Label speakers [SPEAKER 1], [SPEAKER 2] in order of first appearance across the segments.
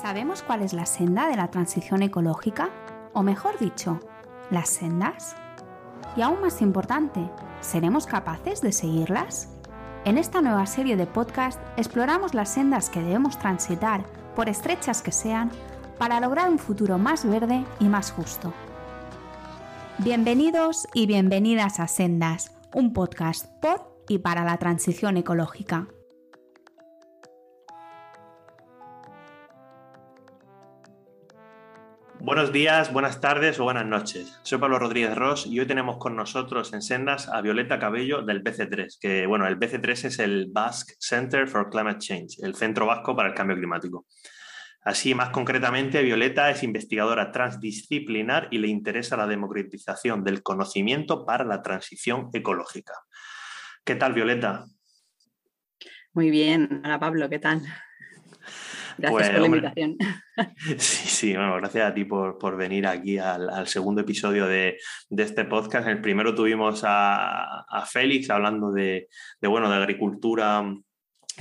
[SPEAKER 1] ¿Sabemos cuál es la senda de la transición ecológica? O mejor dicho, las sendas. Y aún más importante, ¿seremos capaces de seguirlas? En esta nueva serie de podcast exploramos las sendas que debemos transitar, por estrechas que sean, para lograr un futuro más verde y más justo. Bienvenidos y bienvenidas a Sendas, un podcast por y para la transición ecológica.
[SPEAKER 2] Buenos días, buenas tardes o buenas noches. Soy Pablo Rodríguez Ross y hoy tenemos con nosotros en Sendas a Violeta Cabello del BC3, que bueno, el BC3 es el Basque Center for Climate Change, el Centro Vasco para el Cambio Climático. Así, más concretamente, Violeta es investigadora transdisciplinar y le interesa la democratización del conocimiento para la transición ecológica. ¿Qué tal, Violeta?
[SPEAKER 3] Muy bien. Hola, Pablo, ¿qué tal? Gracias
[SPEAKER 2] Pues,
[SPEAKER 3] por la
[SPEAKER 2] hombre,
[SPEAKER 3] invitación.
[SPEAKER 2] Sí, sí, bueno, gracias a ti por, por venir aquí al, al segundo episodio de, de este podcast. En el primero tuvimos a, a Félix hablando de, de, bueno, de agricultura,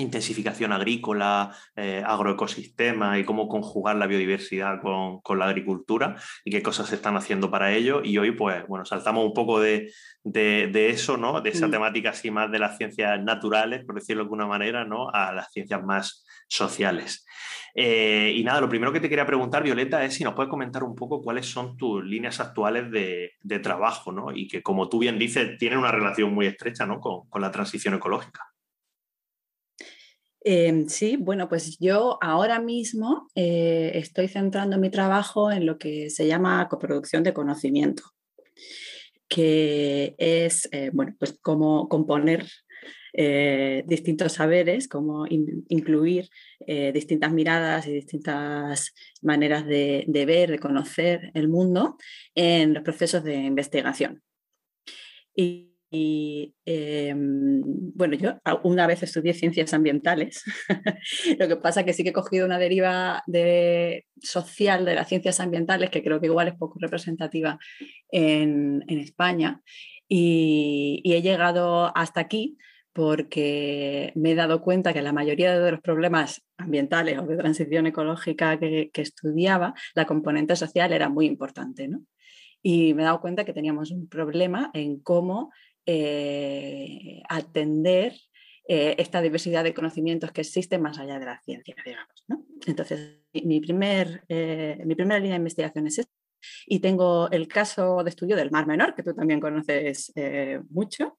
[SPEAKER 2] intensificación agrícola, eh, agroecosistema y cómo conjugar la biodiversidad con, con, la agricultura y qué cosas se están haciendo para ello. Y hoy, pues, bueno, saltamos un poco de, de, de eso, ¿no? De esa
[SPEAKER 3] Mm.
[SPEAKER 2] temática así más de las ciencias naturales, por decirlo de alguna manera, ¿no? A las ciencias más sociales. Eh, y nada, lo primero que te quería preguntar, Violeta, es si nos puedes comentar un poco cuáles son tus líneas actuales de, de trabajo, ¿no? Y que, como tú bien dices, tienen una relación muy estrecha, ¿no? Con, con la transición ecológica.
[SPEAKER 3] Eh, sí, bueno, pues yo ahora mismo eh, estoy centrando mi trabajo en lo que se llama coproducción de conocimiento, que es, eh, bueno, pues cómo componer eh, distintos saberes, cómo in- incluir distintas miradas y distintas maneras de, ver, de conocer el mundo en los procesos de investigación. Y, eh, bueno, yo una vez estudié ciencias ambientales, lo que pasa que sí que he cogido una deriva de, social de las ciencias ambientales que creo que igual es poco representativa en, en España y, y he llegado hasta aquí porque me he dado cuenta que la mayoría de los problemas ambientales o de transición ecológica que, que estudiaba, la componente social era muy importante, ¿no? Y me he dado cuenta que teníamos un problema en cómo eh, atender eh, esta diversidad de conocimientos que existe más allá de la ciencia, digamos. Entonces, mi, primer, eh, mi primera línea de investigación es esta. Y tengo el caso de estudio del Mar Menor, que tú también conoces mucho.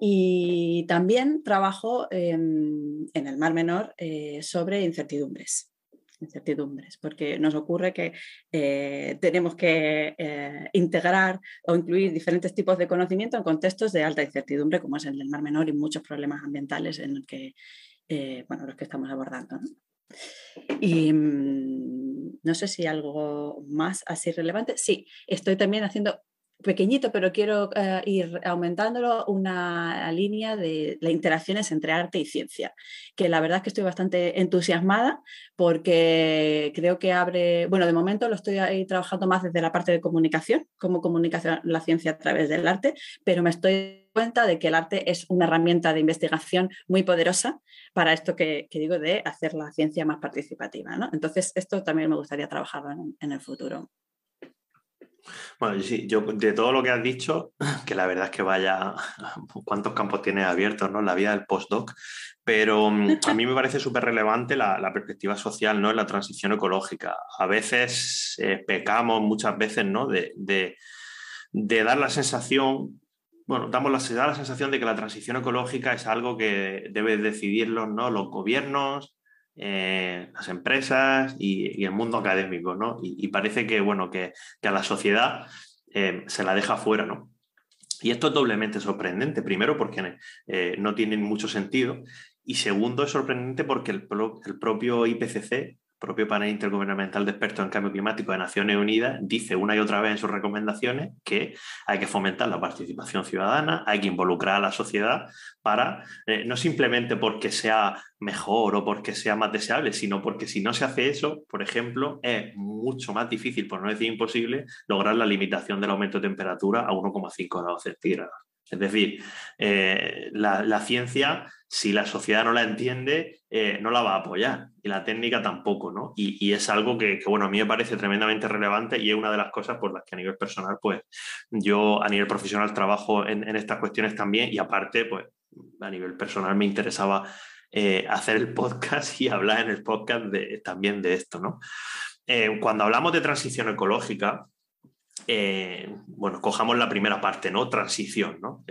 [SPEAKER 3] Y también trabajo en, el Mar Menor sobre incertidumbres incertidumbres, porque nos ocurre que eh, tenemos que eh, integrar o incluir diferentes tipos de conocimiento en contextos de alta incertidumbre, como es el del Mar Menor y muchos problemas ambientales en los que, eh, bueno, los que estamos abordando. ¿no? Y mmm, no sé si algo más así relevante. Sí, estoy también haciendo pequeñito, pero quiero uh, ir aumentándolo, una línea de las interacciones entre arte y ciencia, que la verdad es que estoy bastante entusiasmada porque creo que abre, bueno, de momento lo estoy ahí trabajando más desde la parte de comunicación, cómo comunica la ciencia a través del arte, pero me estoy cuenta de que el arte es una herramienta de investigación muy poderosa para esto que, digo de hacer la ciencia más participativa. ¿no? Entonces, esto también me gustaría trabajarlo en el futuro.
[SPEAKER 2] Bueno, sí, yo de todo lo que has dicho, que la verdad es que vaya, cuántos campos tienes abiertos, ¿no? La vida del postdoc, pero mm, a mí me parece súper relevante la, perspectiva social, ¿no? En la transición ecológica. A veces eh, pecamos, muchas veces, ¿no? De, de, dar la sensación, bueno, damos la, da la sensación de que la transición ecológica es algo que deben decidirlo, ¿no? Los gobiernos, eh, las empresas y, el mundo académico, ¿no? Y, y parece que, bueno, que, que a la sociedad eh, se la deja fuera, ¿no? Y esto es doblemente sorprendente. Primero, porque eh, no tienen mucho sentido. Y segundo, es sorprendente porque el, el propio IPCC, propio panel intergubernamental de expertos en cambio climático de Naciones Unidas dice una y otra vez en sus recomendaciones que hay que fomentar la participación ciudadana, hay que involucrar a la sociedad para, eh, no simplemente porque sea mejor o porque sea más deseable, sino porque si no se hace eso, por ejemplo, es mucho más difícil, por no decir imposible, lograr la limitación del aumento de temperatura a 1,5 grados centígrados. Es decir, eh, la, ciencia, si la sociedad no la entiende, eh, no la va a apoyar y la técnica tampoco, ¿no? Y, es algo que, bueno, a mí me parece tremendamente relevante y es una de las cosas por las que a nivel personal, pues yo a nivel profesional trabajo en, estas cuestiones también y aparte, pues a nivel personal me interesaba eh, hacer el podcast y hablar en el podcast también de esto, ¿no? cuando hablamos de transición ecológica, eh, bueno, cojamos la primera parte, ¿no? Transición, ¿no?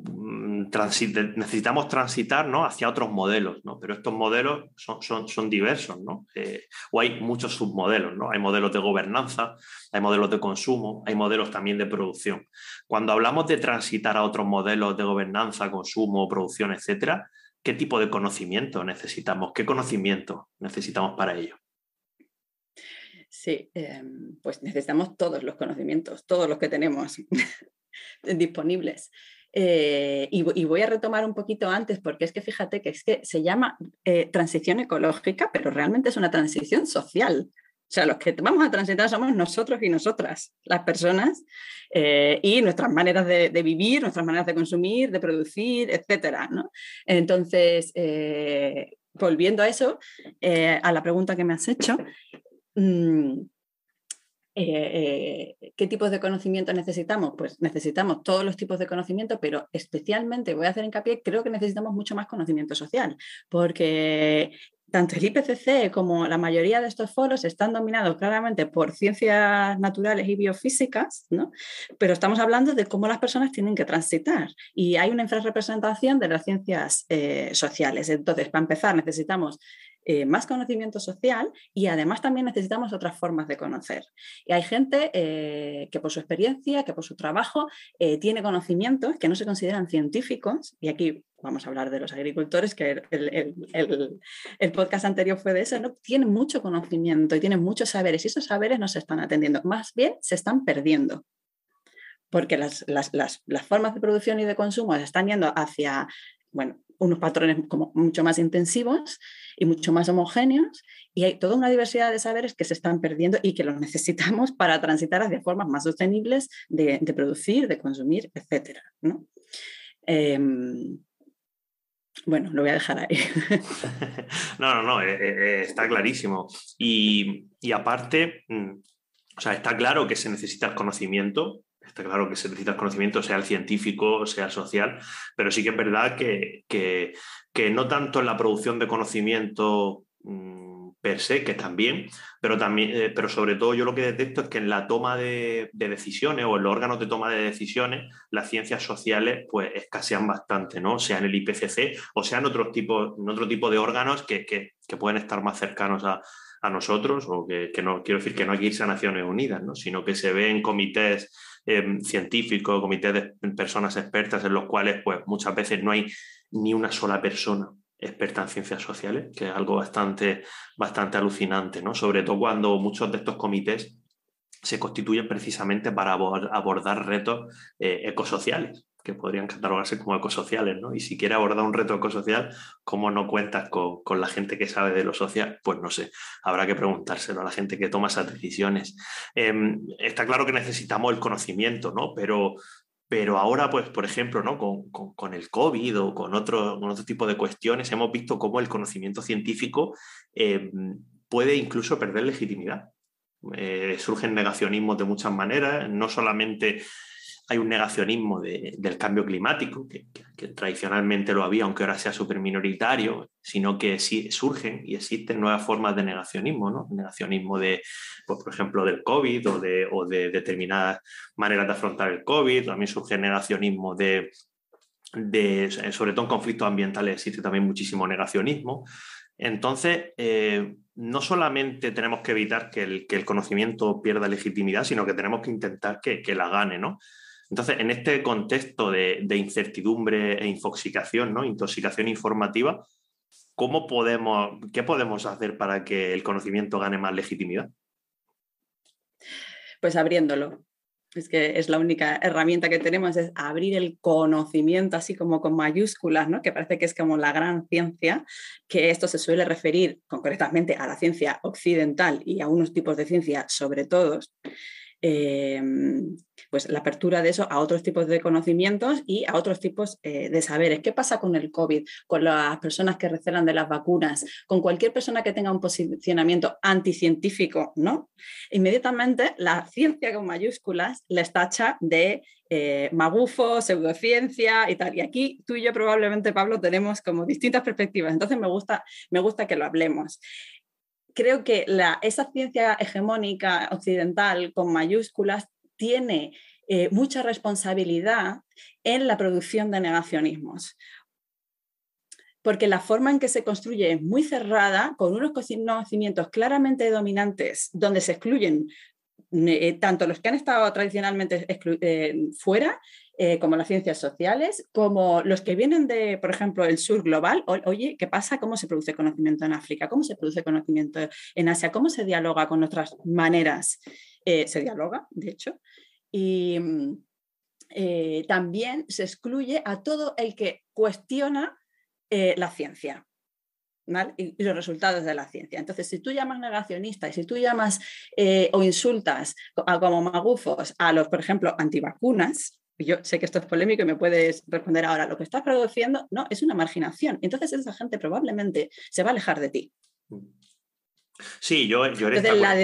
[SPEAKER 2] Eh, mm, necesitamos transitar ¿no? hacia otros modelos, ¿no? pero estos modelos son, son, son diversos, ¿no? Eh, o hay muchos submodelos, ¿no? hay modelos de gobernanza, hay modelos de consumo, hay modelos también de producción. Cuando hablamos de transitar a otros modelos de gobernanza, consumo, producción, etcétera, ¿qué tipo de conocimiento necesitamos? ¿Qué conocimiento necesitamos para ello?
[SPEAKER 3] Sí, em, pues necesitamos todos los conocimientos, todos los que tenemos disponibles. Eh, y, voy a retomar un poquito antes, porque es que fíjate que es que se llama eh, transición ecológica, pero realmente es una transición social. O sea, los que vamos a transitar somos nosotros y nosotras, las personas, eh, y nuestras maneras de, vivir, nuestras maneras de consumir, de producir, etcétera. Entonces, volviendo a eso, a la pregunta que me has hecho, Mm, eh, eh, ¿Qué tipos de conocimiento necesitamos? Pues necesitamos todos los tipos de conocimiento, pero especialmente voy a hacer hincapié, creo que necesitamos mucho más conocimiento social, porque tanto el IPCC como la mayoría de estos foros están dominados claramente por ciencias naturales y biofísicas, ¿no? pero estamos hablando de cómo las personas tienen que transitar y hay una infrarrepresentación de las ciencias eh, sociales. Entonces, para empezar, necesitamos eh, más conocimiento social y además también necesitamos otras formas de conocer. Y hay gente eh, que por su experiencia, que por su trabajo, tiene conocimientos que no se consideran científicos, y aquí vamos a hablar de los agricultores, que el, podcast anterior fue de eso, ¿no? tienen mucho conocimiento y tienen muchos saberes, y esos saberes no se están atendiendo, más bien se están perdiendo porque las, las, formas de producción y de consumo se están yendo hacia, bueno, unos patrones como mucho más intensivos y mucho más homogéneos y hay toda una diversidad de saberes que se están perdiendo y que los necesitamos para transitar hacia formas más sostenibles de, producir, de consumir, etc. ¿no? Em, bueno, lo voy a dejar ahí.
[SPEAKER 2] no, no, no, eh, eh, eh, está clarísimo. Y, y, aparte, mm, o sea, está claro que se necesita el conocimiento, está claro que se necesita el conocimiento, sea el científico, sea el social, pero sí que es verdad que, que, que no tanto en la producción de conocimiento mm, per se, que también, pero también, eh, pero sobre todo yo lo que detecto es que en la toma de, decisiones o en los órganos de toma de decisiones, las ciencias sociales pues escasean bastante, ¿no? Sea en el IPCC o sea en otro tipo, en otro tipo de órganos que, que, pueden estar más cercanos a, a nosotros, o que, no quiero decir que no hay que irse a Naciones Unidas, ¿no? sino que se ve en comités eh, científicos, comités de personas expertas en los cuales pues, muchas veces no hay ni una sola persona experta en ciencias sociales, que es algo bastante, bastante alucinante, ¿no? Sobre todo cuando muchos de estos comités se constituyen precisamente para abordar retos eh, ecosociales, que podrían catalogarse como ecosociales, ¿no? Y si quiere abordar un reto ecosocial, ¿cómo no cuentas con, con, la gente que sabe de lo social? Pues no sé, habrá que preguntárselo a la gente que toma esas decisiones. Em, está claro que necesitamos el conocimiento, ¿no? Pero, pero ahora, pues, por ejemplo, ¿no? con, el COVID o con otro, otro tipo de cuestiones, hemos visto cómo el conocimiento científico eh, puede incluso perder legitimidad. Eh, surgen negacionismos de muchas maneras, no solamente hay un negacionismo del cambio climático, que, tradicionalmente lo había, aunque ahora sea súper minoritario, sino que sí surgen y existen nuevas formas de negacionismo, ¿no? Negacionismo de, pues, por ejemplo, del COVID o de, o de, determinadas maneras de afrontar el COVID, también surge negacionismo de, de, sobre todo en conflictos ambientales existe también muchísimo negacionismo. Entonces, eh, no solamente tenemos que evitar que el, que el, conocimiento pierda legitimidad, sino que tenemos que intentar que, que la gane, ¿no? Entonces, en este contexto de, incertidumbre e infoxicación, ¿no? intoxicación informativa, ¿cómo podemos, ¿qué podemos hacer para que el conocimiento gane más legitimidad?
[SPEAKER 3] Pues abriéndolo. Es que es la única herramienta que tenemos, es abrir el conocimiento así como con mayúsculas, ¿no? que parece que es como la gran ciencia, que esto se suele referir concretamente a la ciencia occidental y a unos tipos de ciencia sobre todos. Em, pues la apertura de eso a otros tipos de conocimientos y a otros tipos eh, de saberes. ¿Qué pasa con el COVID, con las personas que recelan de las vacunas, con cualquier persona que tenga un posicionamiento anticientífico, ¿no? Inmediatamente la ciencia con mayúsculas les tacha de eh, magufo, pseudociencia y tal. Y aquí tú y yo probablemente, Pablo, tenemos como distintas perspectivas. Entonces me gusta, me gusta que lo hablemos. Creo que esa ciencia hegemónica occidental con mayúsculas tiene eh, mucha responsabilidad en la producción de negacionismos porque la forma en que se construye es muy cerrada, con unos conocimientos claramente dominantes, donde se excluyen eh, tanto los que han estado tradicionalmente eh, fuera, como las ciencias sociales, como los que vienen de, por ejemplo, el sur global. oye, ¿qué pasa? ¿Cómo se produce conocimiento en África? ¿Cómo se produce conocimiento en Asia? ¿Cómo se dialoga con otras maneras? Se dialoga, de hecho. Y también se excluye a todo el que cuestiona la ciencia y, los resultados de la ciencia. Entonces, si tú llamas negacionista y si tú llamas eh, o insultas como magufos a los, por ejemplo, antivacunas, yo sé que esto es polémico y me puedes responder ahora, lo que estás produciendo no es una marginación. Entonces esa gente probablemente se va a alejar de ti.
[SPEAKER 2] Sí, yo, yo la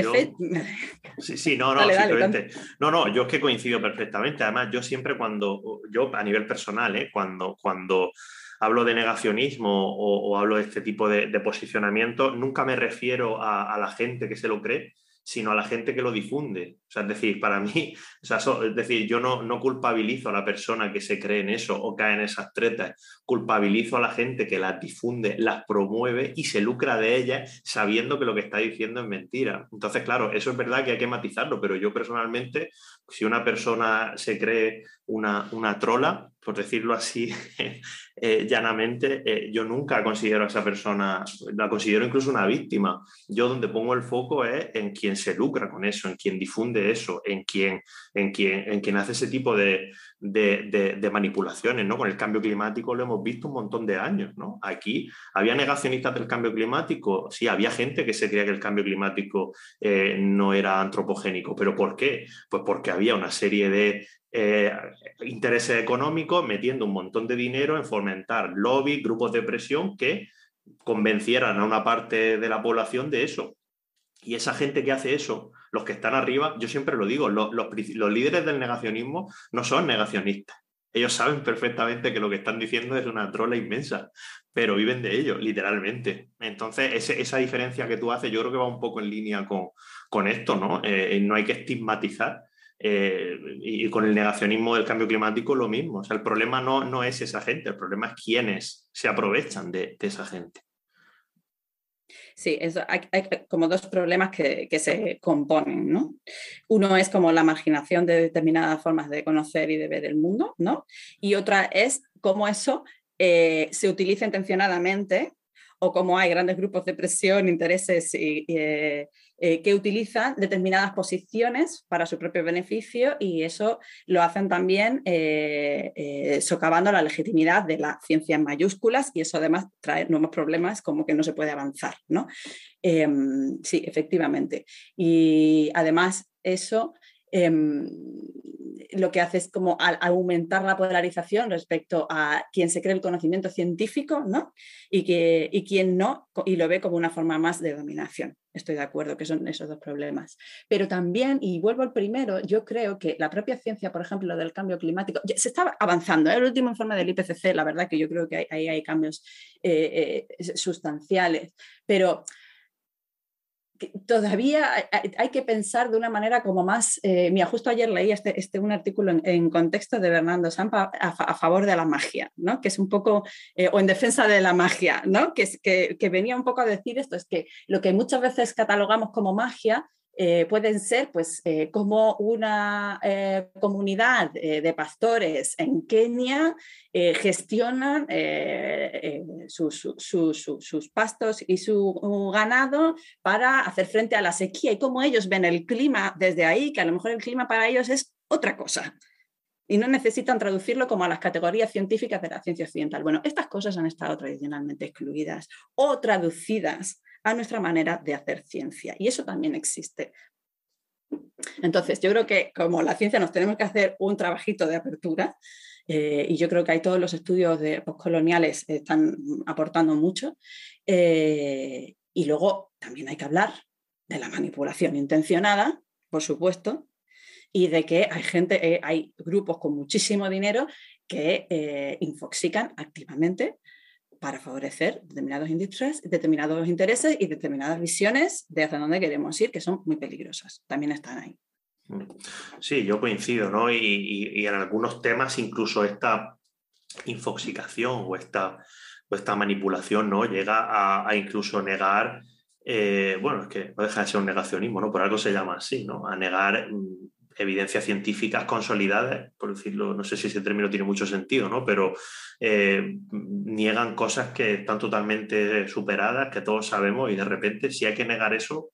[SPEAKER 2] Sí, sí, no, no, simplemente. no, no, yo es que coincido perfectamente. Además, yo siempre cuando, yo a nivel personal, ¿eh? cuando, cuando hablo de negacionismo o, hablo de este tipo de, posicionamiento, nunca me refiero a, la gente que se lo cree, sino a la gente que lo difunde. O sea, es decir, para mí, es decir, yo no, no, culpabilizo a la persona que se cree en eso o cae en esas tretas, culpabilizo a la gente que las difunde, las promueve y se lucra de ellas sabiendo que lo que está diciendo es mentira. Entonces, claro, eso es verdad que hay que matizarlo, pero yo personalmente, si una persona se cree una, una trola, por decirlo así eh, llanamente, eh, yo nunca considero a esa persona, la considero incluso una víctima. Yo donde pongo el foco es en quien se lucra con eso, en quien difunde eso, en quien, en quien, en quien hace ese tipo de, de, manipulaciones. ¿no? Con el cambio climático lo hemos visto un montón de años. ¿no? Aquí había negacionistas del cambio climático, sí, había gente que se creía que el cambio climático eh, no era antropogénico, pero ¿por qué? Pues porque había una serie de eh, intereses económicos metiendo un montón de dinero en fomentar lobbies, grupos de presión que convencieran a una parte de la población de eso. Y esa gente que hace eso, los que están arriba, yo siempre lo digo, los, líderes del negacionismo no son negacionistas. Ellos saben perfectamente que lo que están diciendo es una trola inmensa, pero viven de ello, literalmente. Entonces, esa diferencia que tú haces, yo creo que va un poco en línea con, esto, ¿no? Eh, no hay que estigmatizar eh, y con el negacionismo del cambio climático lo mismo. O sea, el problema no, no es esa gente, el problema es quienes se aprovechan de, esa gente.
[SPEAKER 3] Sí, hay, como dos problemas que, se componen, ¿no? Uno es como la marginación de determinadas formas de conocer y de ver el mundo, ¿no? Y otra es cómo eso eh, se utiliza intencionadamente o cómo hay grandes grupos de presión, intereses y, eh, eh, que utilizan determinadas posiciones para su propio beneficio y eso lo hacen también eh, socavando la legitimidad de la ciencia en mayúsculas y eso además trae nuevos problemas como que no se puede avanzar. ¿no? Em, sí, efectivamente. Y además eso em, lo que hace es como aumentar la polarización respecto a quien se cree el conocimiento científico ¿no? y, que, y quien no, y lo ve como una forma más de dominación. Estoy de acuerdo que son esos dos problemas. Pero también, y vuelvo al primero, yo creo que la propia ciencia, por ejemplo, del cambio climático, se está avanzando. ¿eh? El último informe del IPCC, la verdad que yo creo que ahí hay, cambios eh, eh, sustanciales. Pero todavía hay que pensar de una manera como más, eh, mira, justo ayer leí este, este un artículo en, contexto de Bernardo Sampa a, favor de la magia, ¿no? que es un poco, eh, o en defensa de la magia, ¿no? que, que, que venía un poco a decir esto, es que lo que muchas veces catalogamos como magia eh, pueden ser pues, eh, como una eh, comunidad de pastores en Kenia gestionan sus pastos y su ganado para hacer frente a la sequía y cómo ellos ven el clima desde ahí, que a lo mejor el clima para ellos es otra cosa. Y no necesitan traducirlo como a las categorías científicas de la ciencia occidental. Bueno, estas cosas han estado tradicionalmente excluidas o traducidas a nuestra manera de hacer ciencia. Y eso también existe. Entonces, yo creo que como la ciencia nos tenemos que hacer un trabajito de apertura, eh, y yo creo que hay todos los estudios de postcoloniales están aportando mucho. Eh, y luego también hay que hablar de la manipulación intencionada, por supuesto, y de que hay gente, eh, hay grupos con muchísimo dinero que infoxican activamente para favorecer determinados, determinados intereses y determinadas visiones de hacia dónde queremos ir, que son muy peligrosas. También están ahí.
[SPEAKER 2] Sí, yo coincido, ¿no? Y, en algunos temas incluso esta infoxicación o esta, esta manipulación, ¿no? Llega a, incluso negar, eh, bueno, es que no deja de ser un negacionismo, ¿no? Por algo se llama así, ¿no? A negar mm, evidencias científicas consolidadas, por decirlo, no sé si ese término tiene mucho sentido, ¿no? Pero eh, niegan cosas que están totalmente superadas, que todos sabemos, y de repente, si hay que negar eso,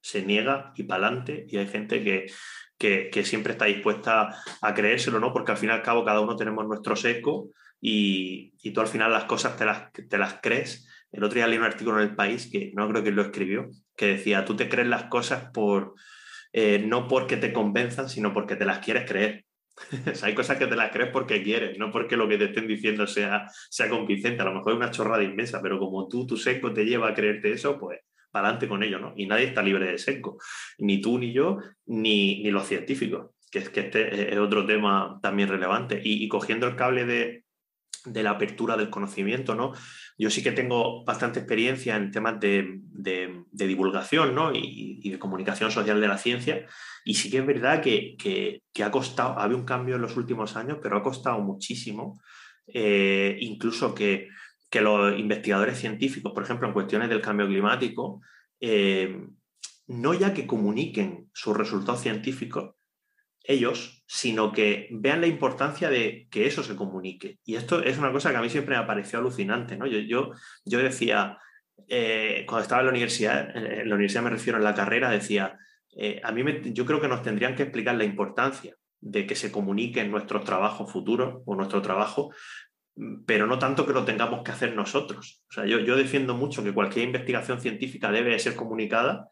[SPEAKER 2] se niega y para adelante, y hay gente que, que, siempre está dispuesta a creérselo, ¿no? Porque al fin y al cabo cada uno tenemos nuestro seco y, y tú al final las cosas te las, te las crees. El otro día leí un artículo en El País, que no creo que lo escribió, que decía, tú te crees las cosas por, eh, no porque te convenzan, sino porque te las quieres creer. hay cosas que te las crees porque quieres, no porque lo que te estén diciendo sea, sea convincente. A lo mejor es una chorrada inmensa, pero como tú, tu seco te lleva a creerte eso, pues para adelante con ello, ¿no? Y nadie está libre de seco, ni tú, ni yo, ni, ni los científicos, que es que este es otro tema también relevante. y cogiendo el cable de, de la apertura del conocimiento, ¿no? Yo sí que tengo bastante experiencia en temas de, divulgación ¿no? y, de comunicación social de la ciencia y sí que es verdad que, ha costado, ha habido un cambio en los últimos años, pero ha costado muchísimo, eh, incluso que, los investigadores científicos, por ejemplo, en cuestiones del cambio climático, eh, no ya que comuniquen sus resultados científicos, ellos, sino que vean la importancia de que eso se comunique. Y esto es una cosa que a mí siempre me ha parecido alucinante. ¿no? Yo, yo, decía, eh, cuando estaba en la universidad, en la universidad me refiero en la carrera, decía, eh, a mí yo creo que nos tendrían que explicar la importancia de que se comuniquen nuestros trabajos futuros o nuestro trabajo, pero no tanto que lo tengamos que hacer nosotros. O sea, yo, yo defiendo mucho que cualquier investigación científica debe ser comunicada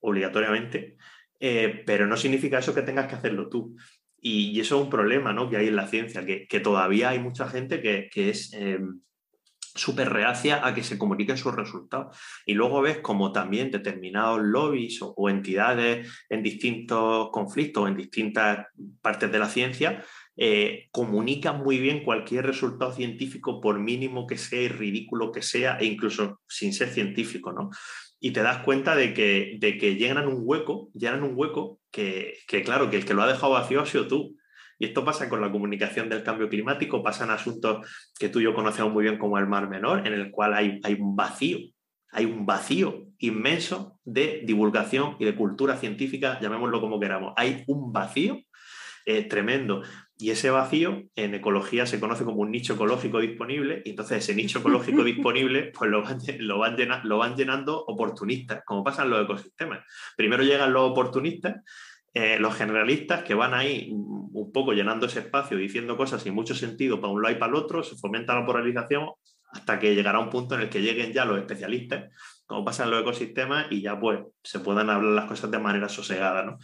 [SPEAKER 2] obligatoriamente, eh, pero no significa eso que tengas que hacerlo tú. Y, eso es un problema ¿no? que hay en la ciencia, que, todavía hay mucha gente que, es eh, súper reacia a que se comuniquen sus resultados. Y luego ves como también determinados lobbies o, entidades en distintos conflictos, en distintas partes de la ciencia, eh, comunican muy bien cualquier resultado científico, por mínimo que sea y ridículo que sea, e incluso sin ser científico, ¿no? Y te das cuenta de que, de que llenan un hueco, llenan un hueco que, claro, que el que lo ha dejado vacío ha sido tú. Y esto pasa con la comunicación del cambio climático, pasan asuntos que tú y yo conocemos muy bien como el Mar Menor, en el cual hay, hay un vacío, hay un vacío inmenso de divulgación y de cultura científica, llamémoslo como queramos. Hay un vacío eh, tremendo. Y ese vacío en ecología se conoce como un nicho ecológico disponible, y entonces ese nicho ecológico disponible pues lo van, lo, van lo van llenando oportunistas, como pasa en los ecosistemas. Primero llegan los oportunistas, eh, los generalistas que van ahí un poco llenando ese espacio, diciendo cosas sin mucho sentido para un lado y para el otro, se fomenta la polarización hasta que llegará un punto en el que lleguen ya los especialistas, como pasa en los ecosistemas, y ya pues se puedan hablar las cosas de manera sosegada. ¿no?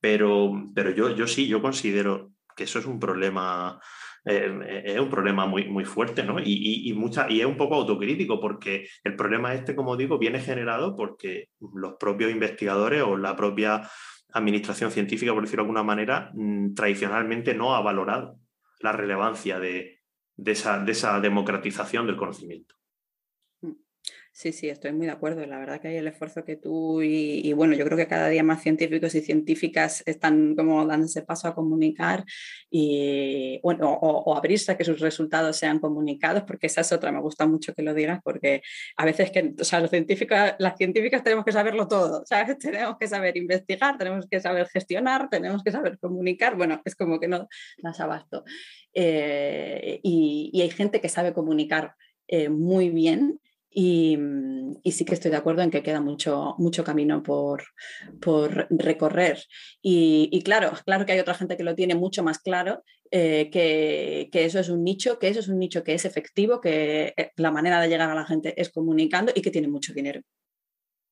[SPEAKER 2] Pero, pero yo, yo sí, yo considero que eso es un problema, eh, es un problema muy, muy fuerte, ¿no? Y, mucha, y es un poco autocrítico, porque el problema este, como digo, viene generado porque los propios investigadores o la propia administración científica, por decirlo de alguna manera, mm, tradicionalmente no ha valorado la relevancia de, esa, de esa democratización del conocimiento.
[SPEAKER 3] Sí, sí, estoy muy de acuerdo. La verdad que hay el esfuerzo que tú y, bueno, yo creo que cada día más científicos y científicas están como dándose paso a comunicar y bueno, o, abrirse a que sus resultados sean comunicados, porque esa es otra, me gusta mucho que lo digas, porque a veces que, o sea, los científicos, las científicas tenemos que saberlo todo, ¿sabes? Tenemos que saber investigar, tenemos que saber gestionar, tenemos que saber comunicar, bueno, es como que no las abasto. Eh, y, hay gente que sabe comunicar eh, muy bien Mm, y, sí que estoy de acuerdo en que queda mucho, mucho camino por, por recorrer. Y, claro, claro que hay otra gente que lo tiene mucho más claro, eh, que, que, eso es un nicho, que eso es un nicho que es efectivo, que eh, la manera de llegar a la gente es comunicando y que tiene mucho dinero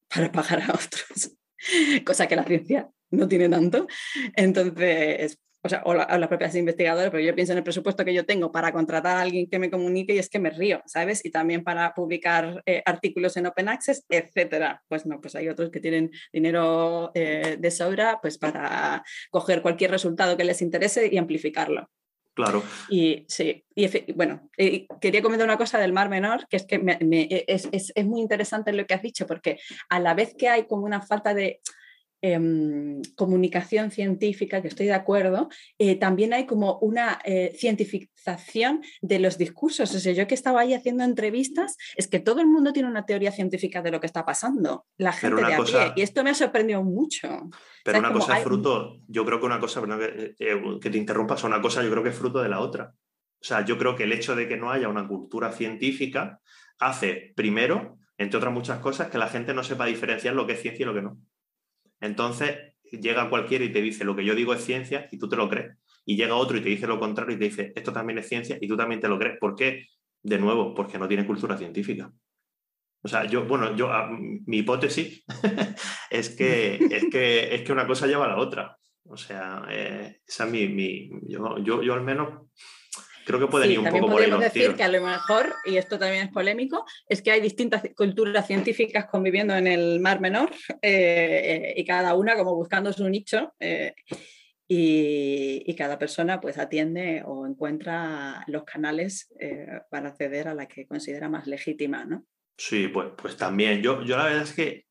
[SPEAKER 3] para pagar a otros. Cosa que la ciencia no tiene tanto. Entonces, o sea, o, las propias investigadoras, pero yo pienso en el presupuesto que yo tengo para contratar a alguien que me comunique y es que me río, ¿sabes? Y también para publicar eh, artículos en Open Access, etcétera. Pues no, pues hay otros que tienen dinero eh, de sobra pues para coger cualquier resultado que les interese y amplificarlo.
[SPEAKER 2] Claro.
[SPEAKER 3] Y sí, y bueno, quería comentar una cosa del Mar Menor, que es que es, es, es muy interesante lo que has dicho, porque a la vez que hay como una falta de Em, comunicación científica, que estoy de acuerdo, eh, también hay como una eh, cientificación de los discursos. O sea, yo que estaba ahí haciendo entrevistas, es que todo el mundo tiene una teoría científica de lo que está pasando. La gente de a Y esto me ha sorprendido mucho.
[SPEAKER 2] Pero una cosa es fruto, yo creo que una cosa, que, eh, que te interrumpas, una cosa yo creo que es fruto de la otra. O sea, yo creo que el hecho de que no haya una cultura científica hace, primero, entre otras muchas cosas, que la gente no sepa diferenciar lo que es ciencia y lo que no. Entonces llega cualquiera y te dice lo que yo digo es ciencia y tú te lo crees. Y llega otro y te dice lo contrario y te dice esto también es ciencia y tú también te lo crees. ¿Por qué? De nuevo, porque no tiene cultura científica. O sea, yo, bueno, yo, ah, mi hipótesis es, que, es, que, es que una cosa lleva a la otra. O sea, eh, esa es mi, yo, yo, al menos Creo que puede ir un poco
[SPEAKER 3] podemos decir que a lo mejor, y esto también es polémico, es que hay distintas culturas científicas conviviendo en el Mar Menor eh, y cada una como buscando su nicho. Eh, y, cada persona pues atiende o encuentra los canales eh, para acceder a la que considera más legítima, ¿no?
[SPEAKER 2] Sí, pues, pues también. Yo, yo la verdad es que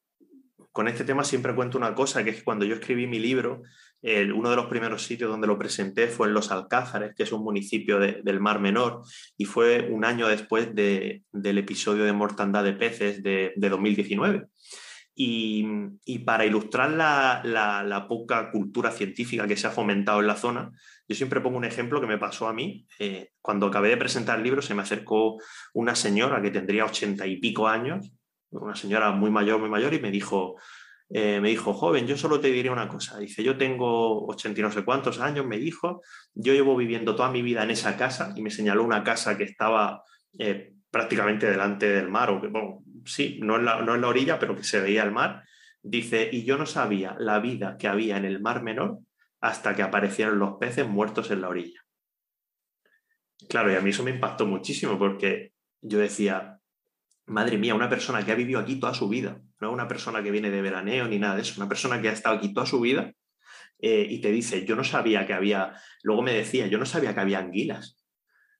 [SPEAKER 2] con este tema siempre cuento una cosa, que es que cuando yo escribí mi libro, uno de los primeros sitios donde lo presenté fue en Los Alcázares, que es un municipio del Mar Menor, y fue un año después del episodio de mortandad de peces de, 2019. Y, para ilustrar la, poca cultura científica que se ha fomentado en la zona, yo siempre pongo un ejemplo que me pasó a mí. Eh, cuando acabé de presentar el libro, se me acercó una señora que tendría ochenta y pico años, una señora muy mayor, muy mayor, y me dijo, eh, me dijo, joven, yo solo te diré una cosa. Dice, yo tengo ochenta y no sé cuántos años, me dijo, yo llevo viviendo toda mi vida en esa casa y me señaló una casa que estaba eh, prácticamente delante del mar, o que, bueno, sí, no en, la, no en la orilla, pero que se veía el mar. Dice, y yo no sabía la vida que había en el mar menor hasta que aparecieron los peces muertos en la orilla. Claro, y a mí eso me impactó muchísimo porque yo decía, madre mía, una persona que ha vivido aquí toda su vida, no una persona que viene de veraneo ni nada de eso, una persona que ha estado aquí toda su vida eh, y te dice, yo no sabía que había, luego me decía, yo no sabía que había anguilas.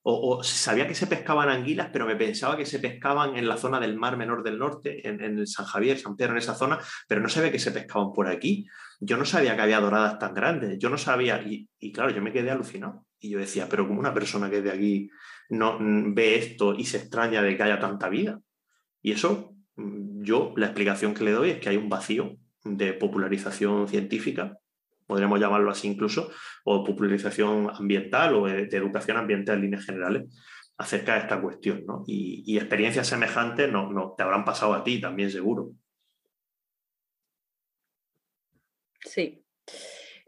[SPEAKER 2] O, sabía que se pescaban anguilas, pero me pensaba que se pescaban en la zona del Mar Menor del Norte, en, San Javier, San Pedro, en esa zona, pero no sabía que se pescaban por aquí. Yo no sabía que había doradas tan grandes, yo no sabía, y, y claro, yo me quedé alucinado. Y yo decía, pero como una persona que de aquí no ve esto y se extraña de que haya tanta vida. Y eso, mm, yo la explicación que le doy es que hay un vacío de popularización científica, podríamos llamarlo así incluso, o popularización ambiental o de, educación ambiental en líneas generales acerca de esta cuestión. ¿no? Y, experiencias semejantes no, no, te habrán pasado a ti también seguro.
[SPEAKER 3] Sí.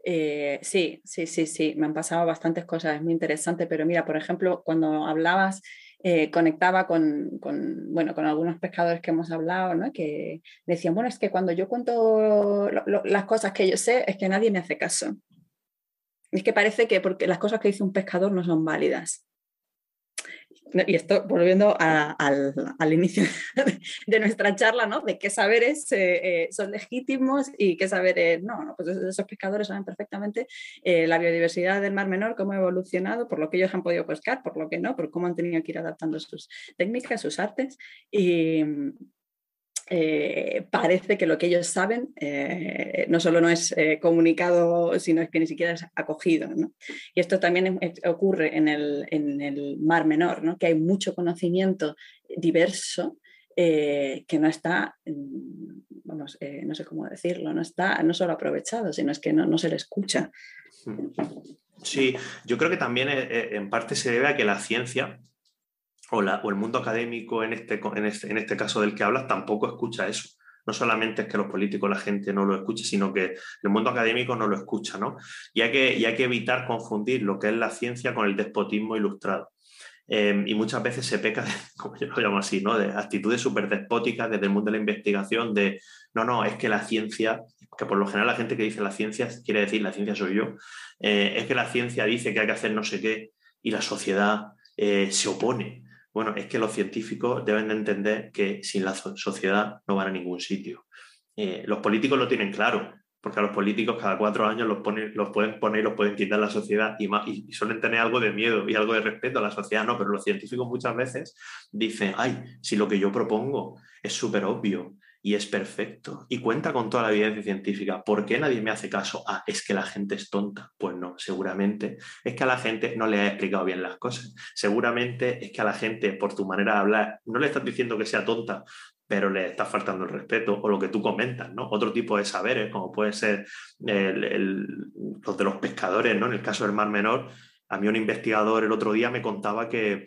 [SPEAKER 3] Eh, sí, sí, sí, sí, me han pasado bastantes cosas, es muy interesante, pero mira, por ejemplo, cuando hablabas eh, conectaba con, bueno, con algunos pescadores que hemos hablado, ¿no? que decían, bueno, es que cuando yo cuento las cosas que yo sé, es que nadie me hace caso. Es que parece que porque las cosas que dice un pescador no son válidas y esto volviendo al, inicio de nuestra charla, ¿no? De qué saberes eh, eh, son legítimos y qué saberes no, ¿no? Pues esos pescadores saben perfectamente eh, la biodiversidad del Mar Menor, cómo ha evolucionado, por lo que ellos han podido pescar, por lo que no, por cómo han tenido que ir adaptando sus técnicas, sus artes. Y, eh, parece que lo que ellos saben eh, no solo no es eh, comunicado, sino que ni siquiera es acogido. Y esto también ocurre en el, Mar Menor, ¿no? que hay mucho conocimiento diverso que no está, vamos, no sé cómo decirlo, no está no solo aprovechado, sino es que no, no se le escucha.
[SPEAKER 2] Sí, yo creo que también en parte se debe a que la ciencia o, el mundo académico en este, en, este, en este caso del que hablas tampoco escucha eso. No solamente es que los políticos, la gente no lo escuche, sino que el mundo académico no lo escucha, ¿no? Y hay que, y hay que evitar confundir lo que es la ciencia con el despotismo ilustrado. Em, y muchas veces se peca, como yo lo llamo así, ¿no? de actitudes súper despóticas desde el mundo de la investigación, de no, no, es que la ciencia, que por lo general la gente que dice la ciencia quiere decir la ciencia soy yo, eh, es que la ciencia dice que hay que hacer no sé qué y la sociedad eh, se opone. Bueno, es que los científicos deben de entender que sin la sociedad no van a ningún sitio. Eh, los políticos lo tienen claro, porque a los políticos cada cuatro años los, pueden poner y los pueden quitar la sociedad y, y, suelen tener algo de miedo y algo de respeto a la sociedad, no, pero los científicos muchas veces dicen, ay, si lo que yo propongo es súper obvio y es perfecto y cuenta con toda la evidencia científica, ¿por qué nadie me hace caso? Ah, es que la gente es tonta. Pues no, seguramente es que a la gente no le ha explicado bien las cosas. Seguramente es que a la gente, por tu manera de hablar, no le estás diciendo que sea tonta, pero le está faltando el respeto o lo que tú comentas, ¿no? Otro tipo de saberes, como puede ser los de los pescadores, ¿no? En el caso del Mar Menor, a mí un investigador el otro día me contaba que,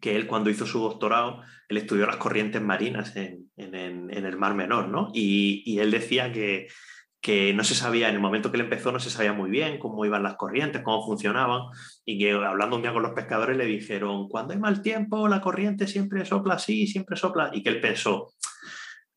[SPEAKER 2] que él cuando hizo su doctorado, él estudió las corrientes marinas en, el Mar Menor, ¿no? y él decía que, que no se sabía, en el momento que él empezó, no se sabía muy bien cómo iban las corrientes, cómo funcionaban, y que hablando un día con los pescadores le dijeron, cuando hay mal tiempo, la corriente siempre sopla así, siempre sopla, y que él pensó,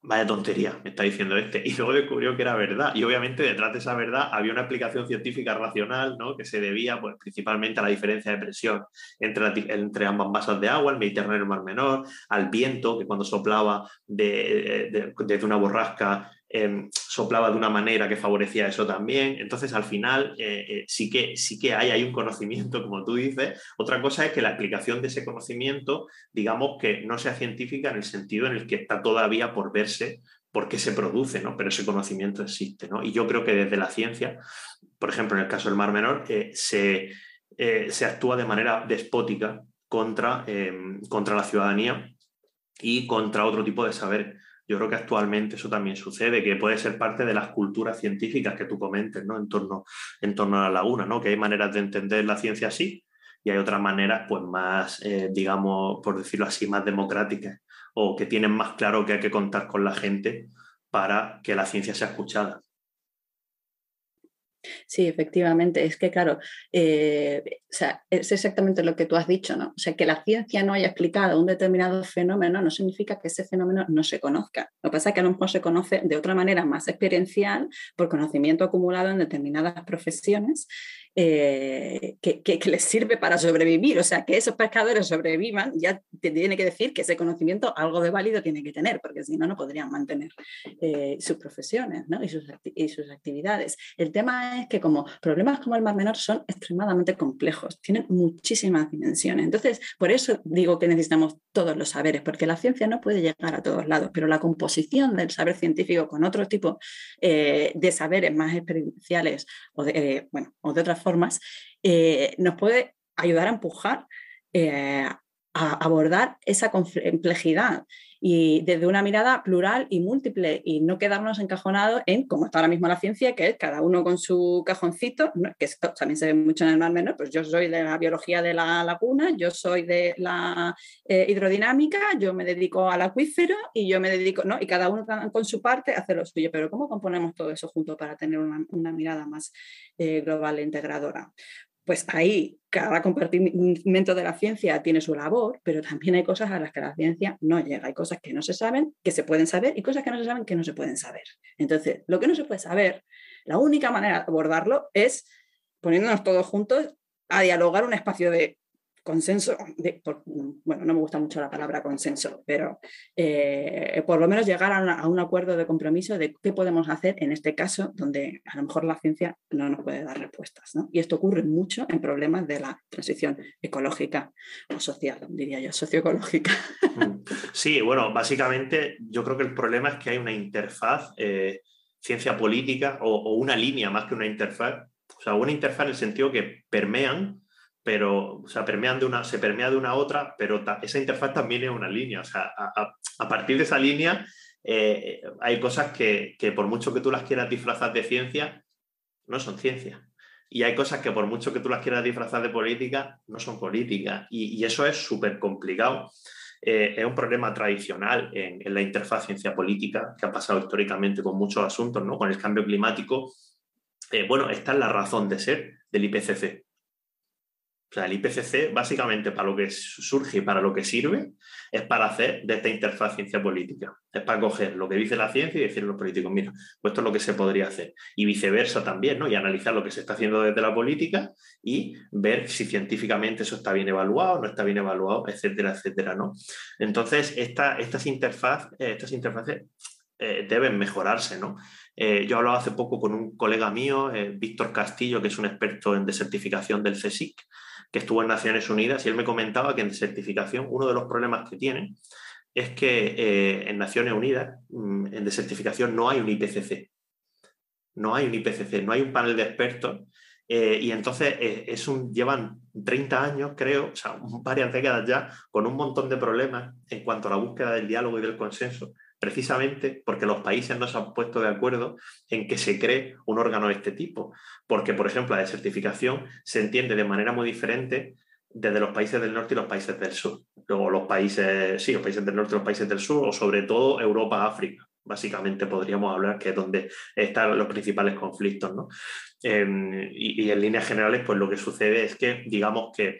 [SPEAKER 2] vaya tontería, me está diciendo este, y luego descubrió que era verdad, y obviamente detrás de esa verdad había una explicación científica racional, ¿no? que se debía pues, principalmente a la diferencia de presión entre, entre ambas masas de agua, el Mediterráneo y el Mar Menor, al viento, que cuando soplaba desde de, una borrasca Em, soplaba de una manera que favorecía eso también. Entonces, al final, eh, eh, sí, que, sí que hay, un conocimiento, como tú dices. Otra cosa es que la aplicación de ese conocimiento, digamos que no sea científica en el sentido en el que está todavía por verse por qué se produce, ¿no? Pero ese conocimiento existe, ¿no? Y yo creo que desde la ciencia, por ejemplo, en el caso del Mar Menor, eh, se, se, actúa de manera despótica contra, em, contra la ciudadanía y contra otro tipo de saber yo creo que actualmente eso también sucede, que puede ser parte de las culturas científicas que tú comentes ¿no? en, torno, en torno a la laguna, ¿no? que hay maneras de entender la ciencia así y hay otras maneras pues más, eh, digamos, por decirlo así, más democráticas o que tienen más claro que hay que contar con la gente para que la ciencia sea escuchada.
[SPEAKER 3] Sí, efectivamente. Es que, claro, eh, es exactamente lo que tú has dicho, ¿no? O sea, que la ciencia no haya explicado un determinado fenómeno no significa que ese fenómeno no se conozca. Lo que pasa es que a lo mejor se conoce de otra manera más experiencial por conocimiento acumulado en determinadas profesiones eh, que, les sirve para sobrevivir. O sea, que esos pescadores sobrevivan, ya te tiene que decir que ese conocimiento algo de válido tiene que tener, porque si no, no podrían mantener eh, sus profesiones y, sus y, sus actividades. El tema es que como problemas como el Mar Menor son extremadamente complejos, tienen muchísimas dimensiones. Entonces, por eso digo que necesitamos todos los saberes, porque la ciencia no puede llegar a todos lados, pero la composición del saber científico con otro tipo eh, de saberes más experienciales o de, bueno, o de otras formas, eh, nos puede ayudar a empujar eh, a abordar esa complejidad y desde una mirada plural y múltiple y no quedarnos encajonados en, como está ahora mismo la ciencia, que es cada uno con su cajoncito, que también se ve mucho en el mar menor, pues yo soy de la biología de la laguna, yo soy de la eh, hidrodinámica, yo me dedico al acuífero y yo me dedico, ¿no? Y cada uno con su parte hace lo suyo, pero ¿cómo componemos todo eso junto para tener una, mirada más eh, global e integradora? pues ahí cada compartimento de la ciencia tiene su labor, pero también hay cosas a las que la ciencia no llega. Hay cosas que no se saben, que se pueden saber, y cosas que no se saben, que no se pueden saber. Entonces, lo que no se puede saber, la única manera de abordarlo es poniéndonos todos juntos a dialogar un espacio de consenso, bueno, no me gusta mucho la palabra consenso, pero eh, por lo menos llegar a, un acuerdo de compromiso de qué podemos hacer en este caso, donde a lo mejor la ciencia no nos puede dar respuestas. Y esto ocurre mucho en problemas de la transición ecológica o social, diría yo, socioecológica.
[SPEAKER 2] Mm. Sí, bueno, básicamente yo creo que el problema es que hay una interfaz eh, ciencia política o, o una línea más que una interfaz, o sea, una interfaz en el sentido que permean pero o permean de una, se permea de una a otra, pero esa interfaz también es una línea. A, partir de esa línea eh, hay cosas que, por mucho que tú las quieras disfrazar de ciencia, no son ciencia. Y hay cosas que por mucho que tú las quieras disfrazar de política, no son política. Y, y eso es súper complicado. eh, es un problema tradicional en, la interfaz ciencia política que ha pasado históricamente con muchos asuntos, ¿no? con el cambio climático. Eh, bueno, esta es la razón de ser del IPCC. O sea, el IPCC básicamente para lo que surge y para lo que sirve es para hacer de esta interfaz ciencia política. Es para coger lo que dice la ciencia y decirle a los políticos, mira, pues esto es lo que se podría hacer. Y viceversa también, ¿no? Y analizar lo que se está haciendo desde la política y ver si científicamente eso está bien evaluado, no está bien evaluado, etcétera, etcétera, ¿no? Entonces, estas, interfaz, eh, estas interfaces eh, deben mejorarse, ¿no? Eh, yo hablaba hace poco con un colega mío, Víctor Castillo, que es un experto en desertificación del CSIC, que estuvo en Naciones Unidas, y él me comentaba que en desertificación uno de los problemas que tienen es que eh, en Naciones Unidas, mm, en desertificación, no hay un IPCC. No hay un IPCC, no hay un panel de expertos. Eh, y entonces eh, es un, llevan 30 años, creo, o sea, varias décadas ya, con un montón de problemas en cuanto a la búsqueda del diálogo y del consenso precisamente porque los países no se han puesto de acuerdo en que se cree un órgano de este tipo. Porque, por ejemplo, la desertificación se entiende de manera muy diferente desde los países del norte y los países del sur. Luego los países, sí, los países del norte y los países del sur, o sobre todo Europa, África. Básicamente podríamos hablar que es donde están los principales conflictos. ¿no? Em, y, y en líneas generales, pues lo que sucede es que, digamos que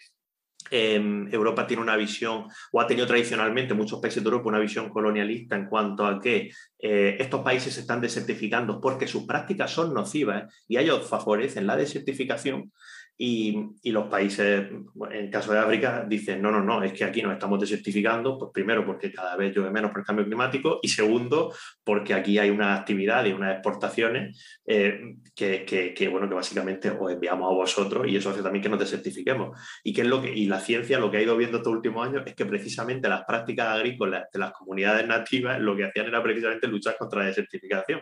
[SPEAKER 2] Em, Europa tiene una visión, o ha tenido tradicionalmente muchos países de Europa una visión colonialista en cuanto a que eh, estos países se están desertificando porque sus prácticas son nocivas y ellos favorecen la desertificación y, los países, en caso de África, dicen, no, no, no, es que aquí nos estamos desertificando, pues primero porque cada vez llueve menos por el cambio climático y segundo porque aquí hay una actividad y unas exportaciones eh, que, bueno, que básicamente os enviamos a vosotros y eso hace también que nos desertifiquemos. Y, que es lo que, y la ciencia lo que ha ido viendo estos últimos años es que precisamente las prácticas agrícolas de las comunidades nativas lo que hacían era precisamente luchar contra la desertificación.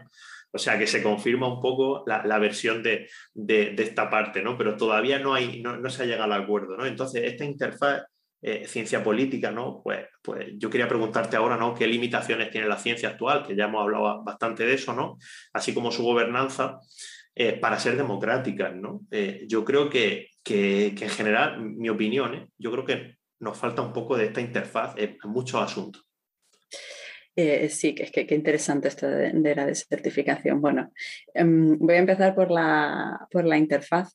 [SPEAKER 2] O sea que se confirma un poco la, versión de, esta parte, ¿no? Pero todavía no, hay, no, se ha llegado al acuerdo, ¿no? Entonces, esta interfaz eh, ciencia política, ¿no? Pues, pues yo quería preguntarte ahora, ¿no? ¿Qué limitaciones tiene la ciencia actual? Que ya hemos hablado bastante de eso, ¿no? Así como su gobernanza eh, para ser democrática, ¿no? Eh, yo creo que, en general, mi opinión, yo creo que nos falta un poco de esta interfaz en muchos asuntos.
[SPEAKER 3] Eh, sí, que es que, interesante esto de, la desertificación. Bueno, em, voy a empezar por la, por la interfaz.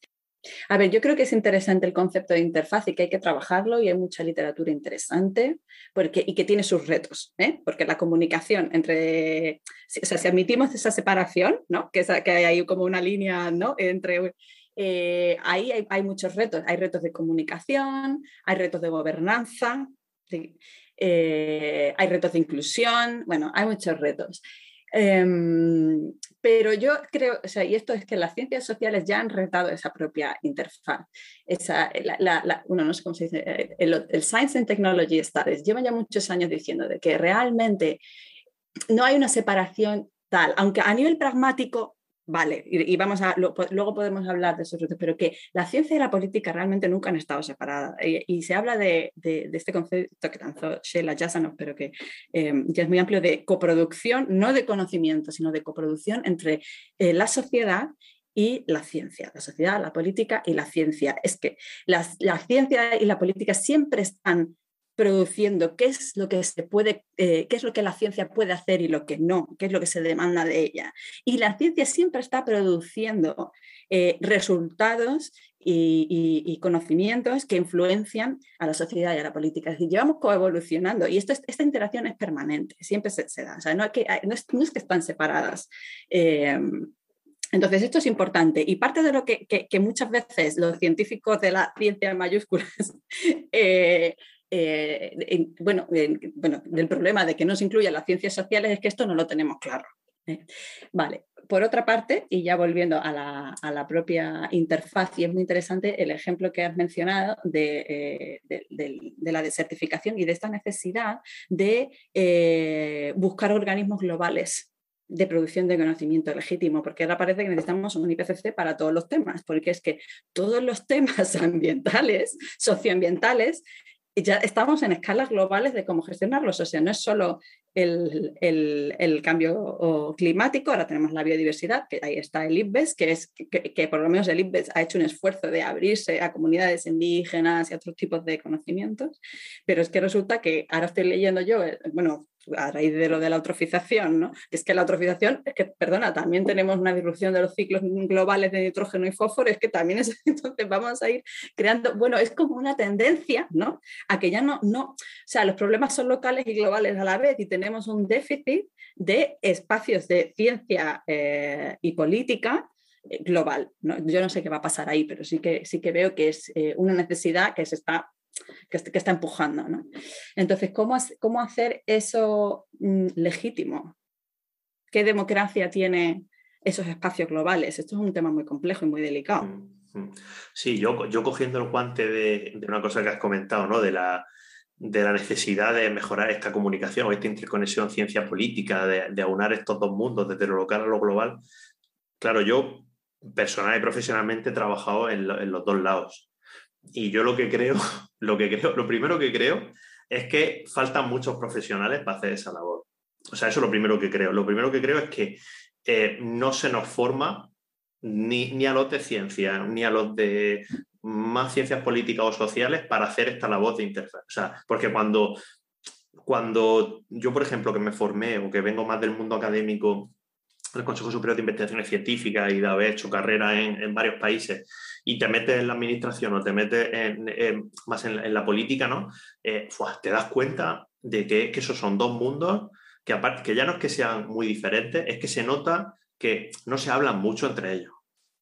[SPEAKER 3] A ver, yo creo que es interesante el concepto de interfaz y que hay que trabajarlo y hay mucha literatura interesante porque, y que tiene sus retos, ¿eh? porque la comunicación entre, o sea, si admitimos esa separación, ¿no? que, que hay como una línea ¿no? entre... Eh, ahí hay, hay, muchos retos, hay retos de comunicación, hay retos de gobernanza, eh, hay retos de inclusión, bueno, hay muchos retos. Em, pero yo creo, o sea, y esto es que las ciencias sociales ya han retado esa propia interfaz. Esa, la, no sé cómo se dice, eh, el, Science and Technology Studies lleva ya muchos años diciendo que realmente no hay una separación tal, aunque a nivel pragmático Vale, y, vamos a, luego podemos hablar de esos pero que la ciencia y la política realmente nunca han estado separadas. Y, se habla de, este concepto que lanzó Sheila Jasanoff, pero que em, ya es muy amplio, de coproducción, no de conocimiento, sino de coproducción entre eh, la sociedad y la ciencia, la sociedad, la política y la ciencia. Es que la ciencia y la política siempre están produciendo, qué es lo que se puede, eh, qué es lo que la ciencia puede hacer y lo que no, qué es lo que se demanda de ella. Y la ciencia siempre está produciendo eh, resultados y, conocimientos que influencian a la sociedad y a la política. Es decir, llevamos coevolucionando y esto esta interacción es permanente, siempre se, da. O sea, no, que, no, es, que están separadas. Em, entonces, esto es importante y parte de lo que, muchas veces los científicos de la ciencia en mayúsculas eh, eh, bueno, bueno, del problema de que no se incluyan las ciencias sociales es que esto no lo tenemos claro. ¿eh? Vale, por otra parte, y ya volviendo a la, propia interfaz, y es muy interesante el ejemplo que has mencionado de, eh, la desertificación y de esta necesidad de buscar organismos globales de producción de conocimiento legítimo, porque ahora parece que necesitamos un IPCC para todos los temas, porque es que todos los temas ambientales, socioambientales, ya estamos en escalas globales de cómo gestionarlos. O sea, no es solo el, el, cambio climático, ahora tenemos la biodiversidad, que ahí está el IPBES, que, es, que, por lo menos el IPBES ha hecho un esfuerzo de abrirse a comunidades indígenas y a otros tipos de conocimientos, pero es que resulta que ahora estoy leyendo yo, eh, bueno, a raíz de lo de la eutrofización, ¿no? Es que la eutrofización, es que, perdona, también tenemos una disrupción de los ciclos globales de nitrógeno y fósforo, es que también es, entonces vamos a ir creando, bueno, es como una tendencia, ¿no? A que ya no, no, o sea, los problemas son locales y globales a la vez y tenemos un déficit de espacios de ciencia eh, y política eh, global. Yo no sé qué va a pasar ahí, pero sí que, sí que veo que es eh, una necesidad que se está que, está empujando. ¿no? Entonces, ¿cómo, ¿cómo hacer eso mm, legítimo? ¿Qué democracia tiene esos espacios globales? Esto es un tema muy complejo y muy delicado. Mm,
[SPEAKER 2] mm. Sí, yo, yo cogiendo el guante de, una cosa que has comentado, ¿no? de, la, de la necesidad de mejorar esta comunicación o esta interconexión ciencia política, de, de, aunar estos dos mundos, desde lo local a lo global. Claro, yo personal y profesionalmente he trabajado en los dos lados. Y yo lo que creo, lo que creo, lo primero que creo es que faltan muchos profesionales para hacer esa labor. O sea, eso es lo primero que creo. Lo primero que creo es que eh, no se nos forma ni, ni, a los de ciencia, ni a los de más ciencias políticas o sociales para hacer esta labor de interfaz. O sea, porque cuando, cuando yo, por ejemplo, que me formé o que vengo más del mundo académico el Consejo Superior de Investigaciones Científicas y de haber hecho carrera en, varios países y te metes en la administración o te metes en, más en, la política, ¿no? Eh, te das cuenta de que, esos son dos mundos que, aparte, que ya no es que sean muy diferentes, es que se nota que no se hablan mucho entre ellos.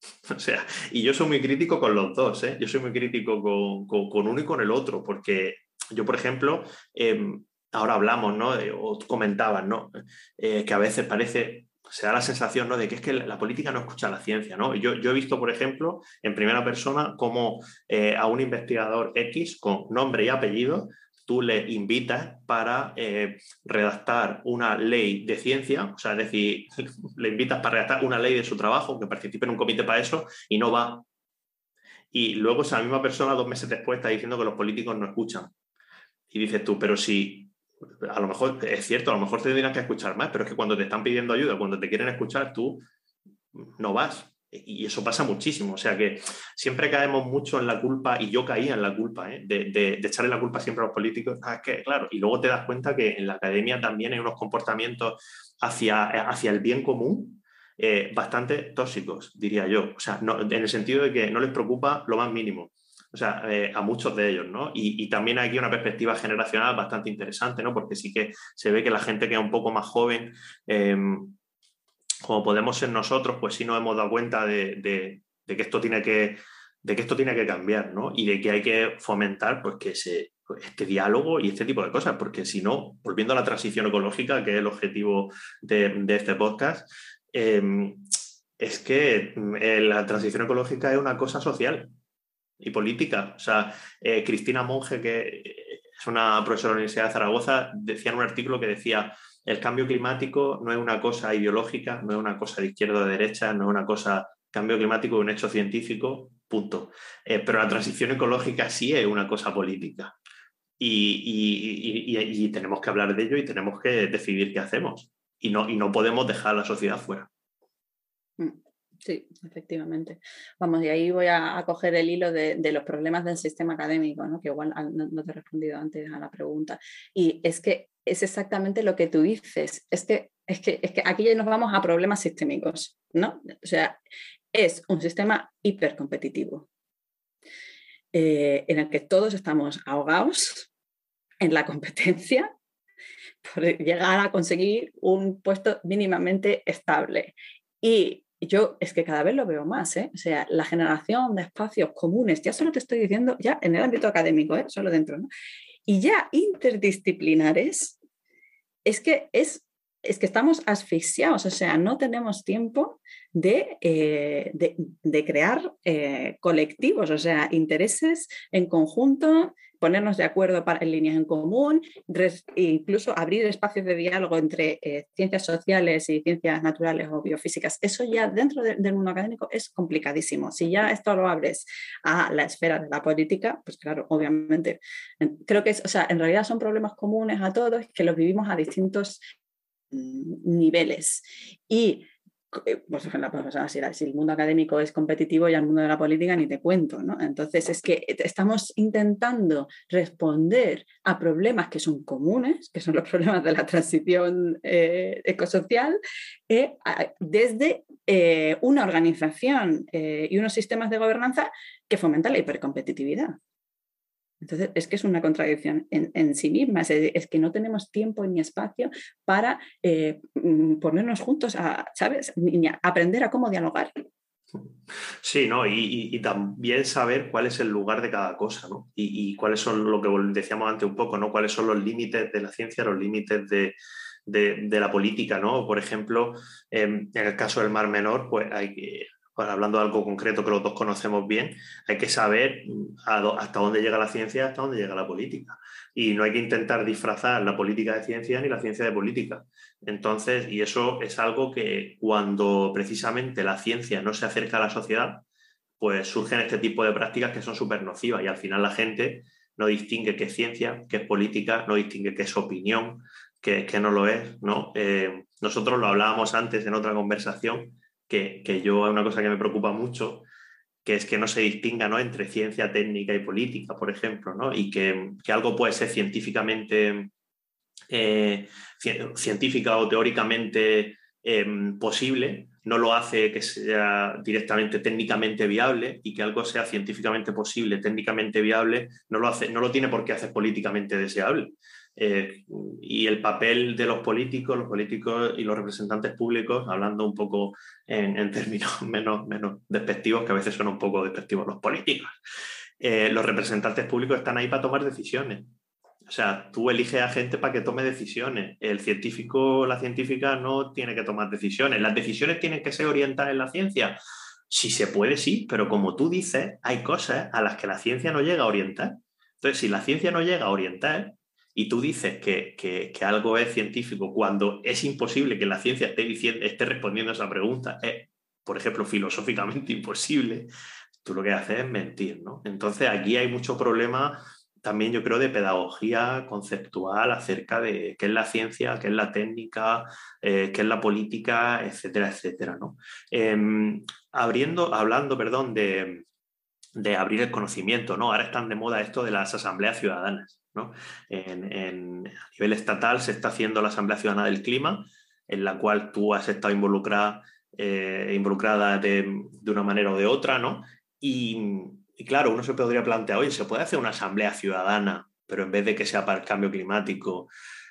[SPEAKER 2] O sea, y yo soy muy crítico con los dos, ¿eh? Yo soy muy crítico con, con, uno y con el otro, porque yo, por ejemplo, em, ahora hablamos, ¿no? o comentabas, ¿no? Eh, que a veces parece se da la sensación ¿no? de que es que la política no escucha la ciencia. ¿no? Yo, yo he visto, por ejemplo, en primera persona, cómo eh, a un investigador X con nombre y apellido tú le invitas para eh, redactar una ley de ciencia, o sea, es decir, le invitas para redactar una ley de su trabajo, que participe en un comité para eso y no va. Y luego esa misma persona, dos meses después, está diciendo que los políticos no escuchan. Y dices tú, pero si a lo mejor es cierto, a lo mejor te tendrán que escuchar más, pero es que cuando te están pidiendo ayuda, cuando te quieren escuchar, tú no vas. Y eso pasa muchísimo. O sea que siempre caemos mucho en la culpa, y yo caía en la culpa, ¿eh? de, echarle la culpa siempre a los políticos. Ah, que, claro, y luego te das cuenta que en la academia también hay unos comportamientos hacia, hacia el bien común eh, bastante tóxicos, diría yo. O sea, en el sentido de que no les preocupa lo más mínimo o sea, eh, a muchos de ellos, ¿no? Y, también hay aquí una perspectiva generacional bastante interesante, ¿no? Porque sí que se ve que la gente que es un poco más joven, em, como podemos ser nosotros, pues sí nos hemos dado cuenta de, que esto tiene que esto tiene que cambiar, ¿no? Y de que hay que fomentar pues, que pues, este diálogo y este tipo de cosas, porque si no, volviendo a la transición ecológica, que es el objetivo de, este podcast, em, es que eh, la transición ecológica es una cosa social y política. O sea, eh, Cristina Monge, que es una profesora de la Universidad de Zaragoza, decía en un artículo que decía, el cambio climático no es una cosa ideológica, no es una cosa de izquierda o de derecha, no es una cosa, cambio climático es un hecho científico, punto. Eh, pero la transición ecológica sí es una cosa política. Y, tenemos que hablar de ello y tenemos que decidir qué hacemos. Y no, y no podemos dejar a la sociedad fuera.
[SPEAKER 3] Sí, efectivamente. Vamos, y ahí voy a, coger el hilo de, los problemas del sistema académico, ¿no? que igual no, te he respondido antes a la pregunta. Y es que es exactamente lo que tú dices. Es que, es que, es que aquí ya nos vamos a problemas sistémicos, ¿no? O sea, es un sistema hipercompetitivo eh, en el que todos estamos ahogados en la competencia por llegar a conseguir un puesto mínimamente estable. Y yo es que cada vez lo veo más, ¿eh? o sea, la generación de espacios comunes, ya solo te estoy diciendo, ya en el ámbito académico, ¿eh? solo dentro, ¿no? Y ya interdisciplinares, es que es, es que estamos asfixiados, o sea, no tenemos tiempo de, eh, de, crear eh, colectivos, o sea, intereses en conjunto, ponernos de acuerdo en líneas en común, incluso abrir espacios de diálogo entre eh, ciencias sociales y ciencias naturales o biofísicas. Eso ya dentro del mundo académico es complicadísimo. Si ya esto lo abres a la esfera de la política, pues claro, obviamente, creo que es, o sea, en realidad son problemas comunes a todos que los vivimos a distintos niveles. Y eh, pues, si el mundo académico es competitivo y el mundo de la política ni te cuento, ¿no? Entonces es que estamos intentando responder a problemas que son comunes, que son los problemas de la transición eh, ecosocial, eh, desde una organización y unos sistemas de gobernanza que fomentan la hipercompetitividad. Entonces, es que es una contradicción en, sí misma, es, que no tenemos tiempo ni espacio para eh, mm, ponernos juntos a, ¿sabes? Ni aprender a cómo dialogar.
[SPEAKER 2] Sí, ¿no? Y, también saber cuál es el lugar de cada cosa, ¿no? Y, cuáles son lo que decíamos antes un poco, ¿no? Cuáles son los límites de la ciencia, los límites de, la política, ¿no? Por ejemplo, em, en el caso del Mar Menor, pues hay hablando de algo concreto que los dos conocemos bien, hay que saber hasta dónde llega la ciencia hasta dónde llega la política. Y no hay que intentar disfrazar la política de ciencia ni la ciencia de política. Entonces, y eso es algo que cuando precisamente la ciencia no se acerca a la sociedad, pues surgen este tipo de prácticas que son súper nocivas y al final la gente no distingue qué es ciencia, qué es política, no distingue qué es opinión, qué, no lo es. ¿no? Eh, nosotros lo hablábamos antes en otra conversación que, yo es una cosa que me preocupa mucho, que es que no se distinga ¿no? entre ciencia técnica y política, por ejemplo, ¿no? y que, que, algo puede ser científicamente, eh, científica o teóricamente em, posible, no lo hace que sea directamente técnicamente viable y que algo sea científicamente posible, técnicamente viable, no lo, hace, no lo tiene por qué hacer políticamente deseable. Eh, y el papel de los políticos, los políticos y los representantes públicos, hablando un poco en, términos menos, menos despectivos, que a veces son un poco despectivos los políticos, eh, los representantes públicos están ahí para tomar decisiones. O sea, tú eliges a gente para que tome decisiones. El científico, la científica no tiene que tomar decisiones. Las decisiones tienen que ser orientadas en la ciencia. Si se puede, sí, pero como tú dices, hay cosas a las que la ciencia no llega a orientar. Entonces, si la ciencia no llega a orientar, y tú dices que, algo es científico cuando es imposible que la ciencia esté, diciendo, esté respondiendo a esa pregunta, es, por ejemplo, filosóficamente imposible, tú lo que haces es mentir, ¿no? Entonces aquí hay mucho problema también yo creo de pedagogía conceptual acerca de qué es la ciencia, qué es la técnica, eh, qué es la política, etcétera, etcétera. ¿no? Em, abriendo, hablando, perdón, de, de, abrir el conocimiento, ¿no? Ahora están de moda esto de las asambleas ciudadanas. En, a nivel estatal se está haciendo la Asamblea Ciudadana del Clima, en la cual tú has estado involucrada, eh, involucrada de, una manera o de otra, ¿no? Y, claro, uno se podría plantear, oye, ¿se puede hacer una Asamblea Ciudadana, pero en vez de que sea para el cambio climático,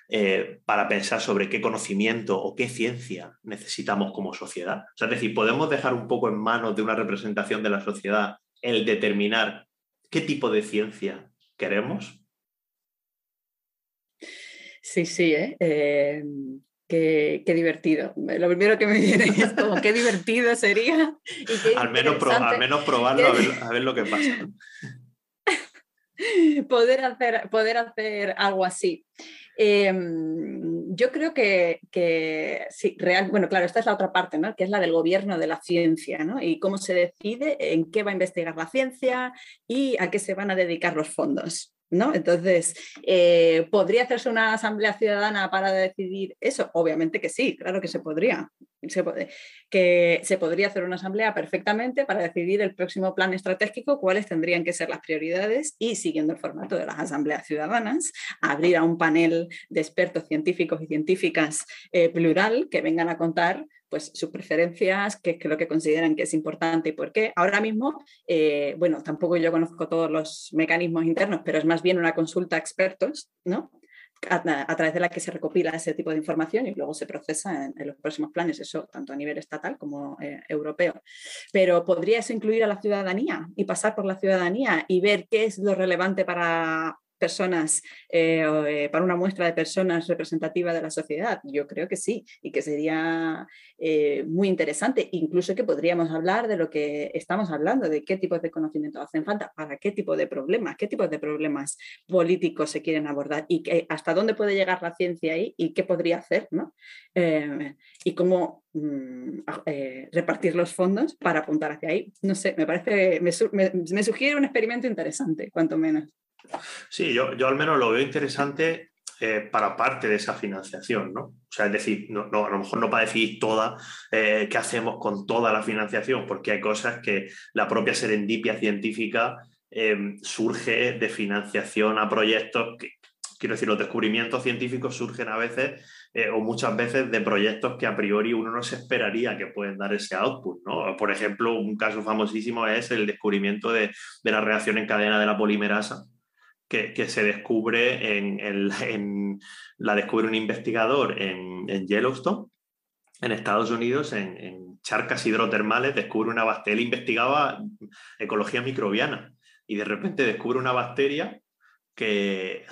[SPEAKER 2] eh, para pensar sobre qué conocimiento o qué ciencia necesitamos como sociedad? O sea, es decir, podemos dejar un poco en manos de una representación de la sociedad el determinar qué tipo de ciencia queremos
[SPEAKER 3] Sí, sí, ¿eh? eh qué, divertido. Lo primero que me viene es como qué divertido sería.
[SPEAKER 2] al, menos al menos probarlo, a ver, lo que pasa.
[SPEAKER 3] poder, hacer, poder hacer algo así. Em, yo creo que, sí, real, bueno, claro, esta es la otra parte, ¿no? que es la del gobierno de la ciencia, ¿no? y cómo se decide en qué va a investigar la ciencia y a qué se van a dedicar los fondos. ¿No? Entonces, eh, ¿podría hacerse una asamblea ciudadana para decidir eso? Obviamente que sí, claro que se podría. Se que se podría hacer una asamblea perfectamente para decidir el próximo plan estratégico, cuáles tendrían que ser las prioridades y, siguiendo el formato de las asambleas ciudadanas, abrir a un panel de expertos científicos y científicas eh, plural que vengan a contar pues sus preferencias, qué es lo que consideran que es importante y por qué. Ahora mismo, eh, bueno, tampoco yo conozco todos los mecanismos internos, pero es más bien una consulta a expertos, ¿no? A, través de la que se recopila ese tipo de información y luego se procesa en, los próximos planes, eso tanto a nivel estatal como eh, europeo. Pero podría eso incluir a la ciudadanía y pasar por la ciudadanía y ver qué es lo relevante para, personas, eh, eh, para una muestra de personas representativa de la sociedad? Yo creo que sí, y que sería eh, muy interesante, incluso que podríamos hablar de lo que estamos hablando, de qué tipos de conocimientos hacen falta, para qué tipo de problemas, qué tipos de problemas políticos se quieren abordar y hasta dónde puede llegar la ciencia ahí y qué podría hacer, ¿no? y cómo mm, repartir los fondos para apuntar hacia ahí. No sé, me parece, me sugiere un experimento interesante, cuanto menos.
[SPEAKER 2] Sí, yo, yo al menos lo veo interesante eh, para parte de esa financiación, ¿no? O sea, es decir, no, a lo mejor no para decir toda, eh, qué hacemos con toda la financiación, porque hay cosas que la propia serendipia científica em, surge de financiación a proyectos que, quiero decir, los descubrimientos científicos surgen a veces eh, o muchas veces de proyectos que a priori uno no se esperaría que pueden dar ese output. ¿no? Por ejemplo, un caso famosísimo es el descubrimiento de, de la reacción en cadena de la polimerasa, que, se descubre en, la descubre un investigador en, Yellowstone, en Estados Unidos, en, charcas hidrotermales, descubre una bacteria, él investigaba ecología microbiana y de repente descubre una bacteria que,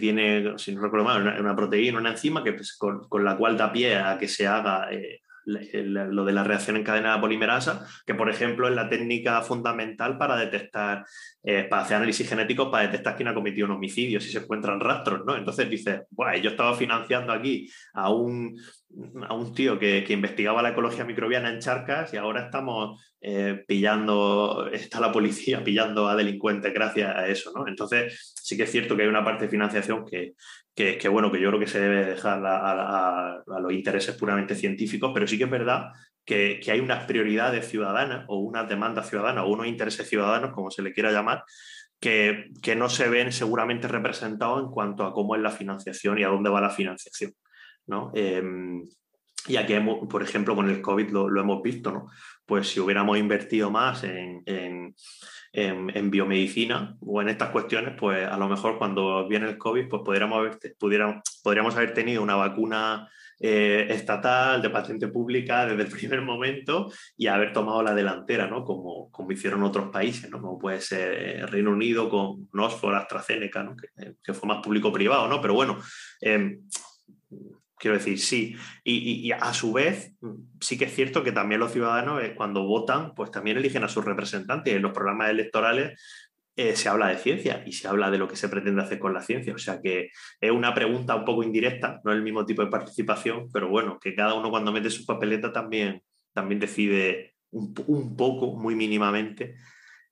[SPEAKER 2] tiene, si no recuerdo mal, una, proteína, una enzima que, pues, con, la cual da pie a que se haga eh, lo de la reacción en cadena de polimerasa, que por ejemplo es la técnica fundamental para detectar, eh, para hacer análisis genéticos, para detectar quién ha cometido un homicidio, si se encuentran rastros, ¿no? Entonces dices, bueno, yo estaba financiando aquí a un, a un tío que, investigaba la ecología microbiana en charcas y ahora estamos eh, pillando, está la policía pillando a delincuentes gracias a eso, ¿no? Entonces sí que es cierto que hay una parte de financiación que, que, bueno, que yo creo que se debe dejar a, los intereses puramente científicos, pero sí que es verdad que, hay unas prioridades ciudadanas o unas demandas ciudadanas o unos intereses ciudadanos, como se le quiera llamar, que, no se ven seguramente representados en cuanto a cómo es la financiación y a dónde va la financiación. ¿no? Em, y aquí, por ejemplo, con el COVID lo, hemos visto, ¿no? Pues si hubiéramos invertido más en, biomedicina o en estas cuestiones, pues a lo mejor cuando viene el COVID, pues podríamos haber, pudiéramos, podríamos haber tenido una vacuna eh, estatal, de patente pública desde el primer momento y haber tomado la delantera, ¿no? Como, como hicieron otros países, ¿no? Como puede ser eh, Reino Unido con Oxford, AstraZeneca, ¿no? Que, que, fue más público-privado, ¿no? Pero bueno, em, Quiero decir, sí. Y, a su vez, sí que es cierto que también los ciudadanos, eh, cuando votan, pues también eligen a sus representantes. En los programas electorales eh, se habla de ciencia y se habla de lo que se pretende hacer con la ciencia. O sea que es una pregunta un poco indirecta, no es el mismo tipo de participación, pero bueno, que cada uno cuando mete su papeleta también, también decide un, poco, muy mínimamente,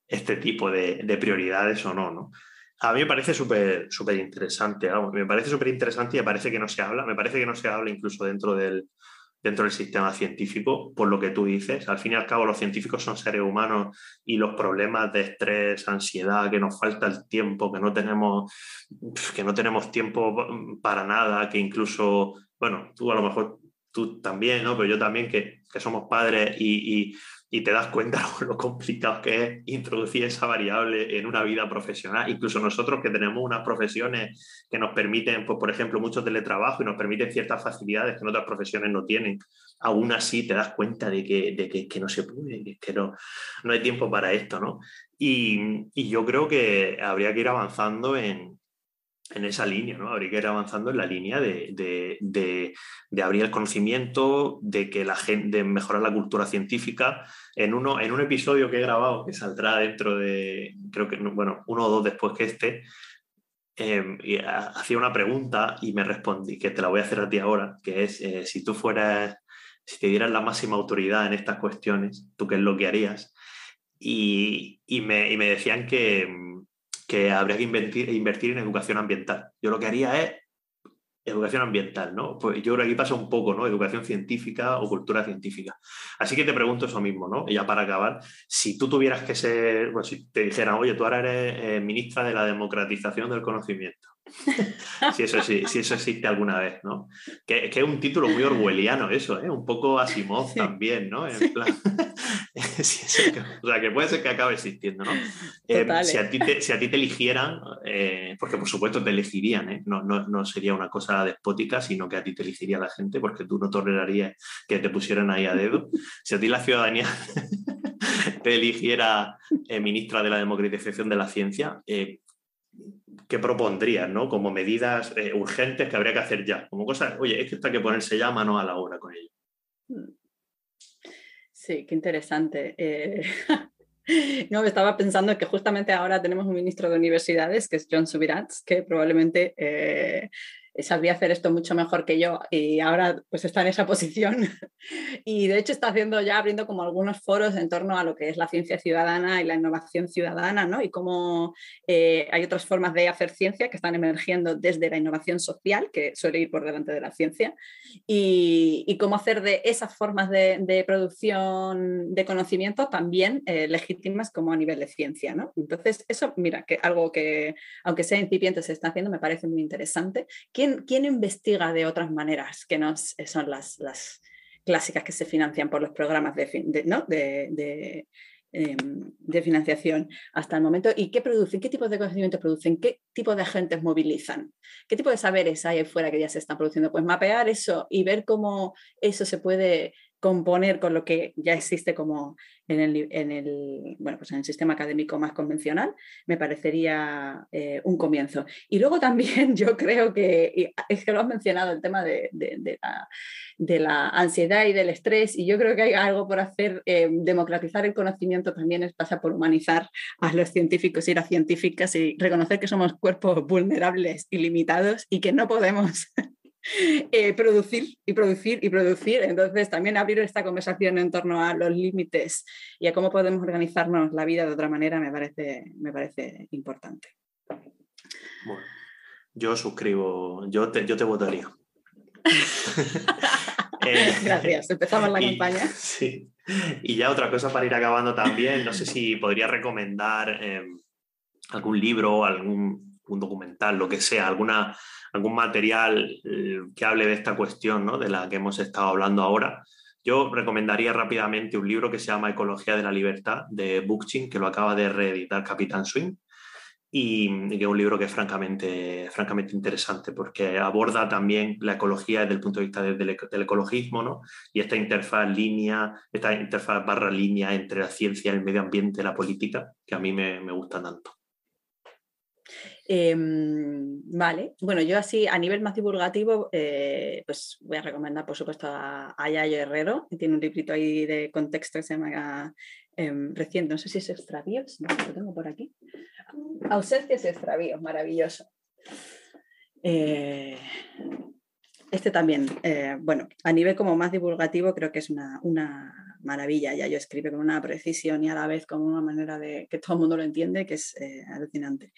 [SPEAKER 2] este tipo de, de prioridades o no, ¿no? A mí me parece súper interesante, me parece súper interesante y me parece que no se habla, me parece que no se habla incluso dentro del, dentro del sistema científico, por lo que tú dices. Al fin y al cabo, los científicos son seres humanos y los problemas de estrés, ansiedad, que nos falta el tiempo, que no tenemos, que no tenemos tiempo para nada, que incluso, bueno, tú a lo mejor tú también, ¿no? Pero yo también, que, que somos padres y, y te das cuenta lo complicado que es introducir esa variable en una vida profesional. Incluso nosotros que tenemos unas profesiones que nos permiten, pues, por ejemplo, mucho teletrabajo y nos permiten ciertas facilidades que en otras profesiones no tienen, aún así te das cuenta de que, de que, no se puede, que no, no hay tiempo para esto, ¿no? Y, y yo creo que habría que ir avanzando en, en esa línea, ¿no? Habría que ir avanzando en la línea de, abrir el conocimiento, de que la gente, de mejorar la cultura científica. En, uno, en un episodio que he grabado, que saldrá dentro de, creo que, bueno, uno o dos después que este, em, hacía una pregunta y me respondí, que te la voy a hacer a ti ahora, que es, eh, si tú fueras, si te dieras la máxima autoridad en estas cuestiones, ¿tú qué es lo que harías? Y, me, y me decían que que habría que invertir, invertir en educación ambiental. Yo lo que haría es educación ambiental, ¿no? Pues yo creo que aquí pasa un poco, ¿no? Educación científica o cultura científica. Así que te pregunto eso mismo, ¿no? Y ya para acabar, si tú tuvieras que ser, bueno, si te dijeran, oye, tú ahora eres eh, ministra de la democratización del conocimiento, si, eso, si, eso existe alguna vez, ¿no? Que, que, es un título muy orwelliano eso, ¿eh? Un poco Asimov también, ¿no? En plan, o sea, que puede ser que acabe existiendo, ¿no? Eh, si, a ti te, si a ti te eligieran, eh, porque por supuesto te elegirían, ¿eh? no, no, no, sería una cosa despótica, sino que a ti te elegiría la gente, porque tú no tolerarías que te pusieran ahí a dedo. Si a ti la ciudadanía te eligiera ministra de la democratización de la ciencia, ¿qué propondrías, ¿no? Como medidas eh, urgentes que habría que hacer ya, como cosas, oye, es que hay que ponerse ya mano a la obra con ello. Mm.
[SPEAKER 3] Sí, qué interesante. Eh, no, estaba pensando que justamente ahora tenemos un ministro de universidades, que es John Subirats, que probablemente eh, sabría hacer esto mucho mejor que yo y ahora pues está en esa posición y de hecho está haciendo ya abriendo como algunos foros en torno a lo que es la ciencia ciudadana y la innovación ciudadana ¿no? y cómo eh, hay otras formas de hacer ciencia que están emergiendo desde la innovación social que suele ir por delante de la ciencia y, cómo hacer de esas formas de, producción de conocimiento también eh, legítimas como a nivel de ciencia ¿no? entonces eso mira que algo que aunque sea incipiente se está haciendo me parece muy interesante ¿Quién, investiga de otras maneras que no son las, clásicas que se financian por los programas de, em, de, financiación hasta el momento? ¿Y qué producen? ¿Qué tipo de conocimiento producen? ¿Qué tipo de agentes movilizan? ¿Qué tipo de saberes hay afuera que ya se están produciendo? Pues mapear eso y ver cómo eso se puede componer con lo que ya existe como en el, en el, bueno, pues en el sistema académico más convencional, me parecería eh, un comienzo. Y luego también yo creo que, es que lo has mencionado, el tema de, de, la, de, la, ansiedad y del estrés, y yo creo que hay algo por hacer, eh, democratizar el conocimiento también pasa por humanizar a los científicos y las científicas y reconocer que somos cuerpos vulnerables y limitados y que no podemos Eh, producir y producir y producir. Entonces, también abrir esta conversación en torno a los límites y a cómo podemos organizarnos la vida de otra manera me parece, me parece importante.
[SPEAKER 2] Bueno, yo suscribo, yo te, yo te votaría.
[SPEAKER 3] Eh, Gracias, empezamos la campaña.
[SPEAKER 2] Sí. Y ya otra cosa para ir acabando también, no sé si podría recomendar em, algún libro, algún un documental, lo que sea, alguna algún material eh, que hable de esta cuestión ¿no? de la que hemos estado hablando ahora, yo recomendaría rápidamente un libro que se llama Ecología de la Libertad de Bookchin, que lo acaba de reeditar Capitán Swing, y, que es un libro que es francamente, francamente interesante porque aborda también la ecología desde el punto de vista del, ecologismo ¿no? y esta interfaz línea, esta interfaz barra línea entre la ciencia, el medio ambiente la política, que a mí me gusta tanto.
[SPEAKER 3] Em, vale, bueno, yo así a nivel más divulgativo, eh, pues voy a recomendar por supuesto a, Yayo Herrero, que tiene un librito ahí de contexto que se llama em, reciente, no sé si es extravíos, no, lo tengo por aquí. Ausencias y extravíos, maravilloso. Eh, este también, eh, bueno, a nivel como más divulgativo creo que es una, una maravilla. Ya yo escribe con una precisión y a la vez con una manera de que todo el mundo lo entiende que es alucinante.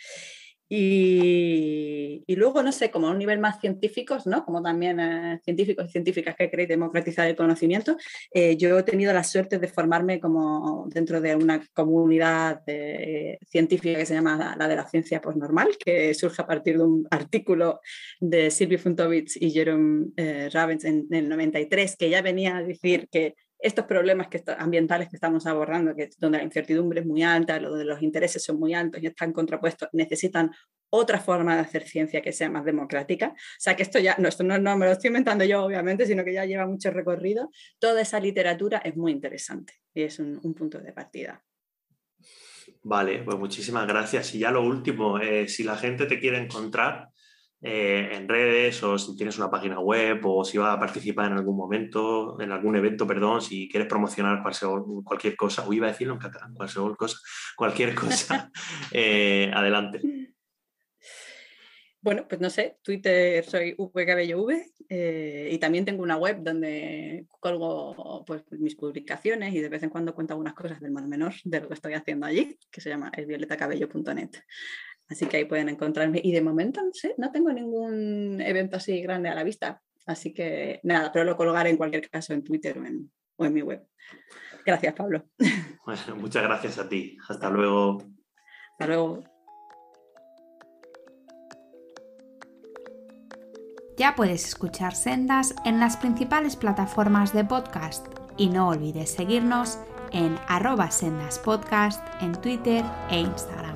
[SPEAKER 3] Y, luego, no sé, como a un nivel más científico, ¿no? como también eh, científicos y científicas que queréis democratizar el conocimiento, eh, yo he tenido la suerte de formarme como dentro de una comunidad eh, científica que se llama la de la ciencia postnormal, que surge a partir de un artículo de Silvio Funtovich y Jerome Ravens en, en el 93, que ya venía a decir que estos problemas que ambientales que estamos abordando, que, donde la incertidumbre es muy alta, donde los intereses son muy altos y están contrapuestos, necesitan otra forma de hacer ciencia que sea más democrática. O sea que esto ya, no, esto no, no, me lo estoy inventando yo, obviamente, sino que ya lleva mucho recorrido. Toda esa literatura es muy interesante y es un, punto de partida.
[SPEAKER 2] Vale, pues muchísimas gracias. Y ya lo último, eh, si la gente te quiere encontrar, eh, en redes o si tienes una página web o si vas a participar en algún momento, en algún evento, perdón, si quieres promocionar cualquier cosa, o iba a decirlo en catalán, cualquier cosa, cualquier cosa, eh, adelante.
[SPEAKER 3] Bueno, pues no sé, Twitter soy vcabellov eh, y también tengo una web donde colgo pues, mis publicaciones y de vez en cuando cuento algunas cosas del mar menor de lo que estoy haciendo allí, que se llama elvioletacabello.net. Así que ahí pueden encontrarme. Y de momento, no sé, no tengo ningún evento así grande a la vista. Así que nada, pero lo colgaré en cualquier caso en Twitter o en, o en mi web. Gracias, Pablo.
[SPEAKER 2] Bueno, muchas gracias a ti. Hasta luego.
[SPEAKER 3] Hasta luego.
[SPEAKER 1] Ya puedes escuchar Sendas en las principales plataformas de podcast y no olvides seguirnos en arroba sendaspodcast en Twitter e Instagram.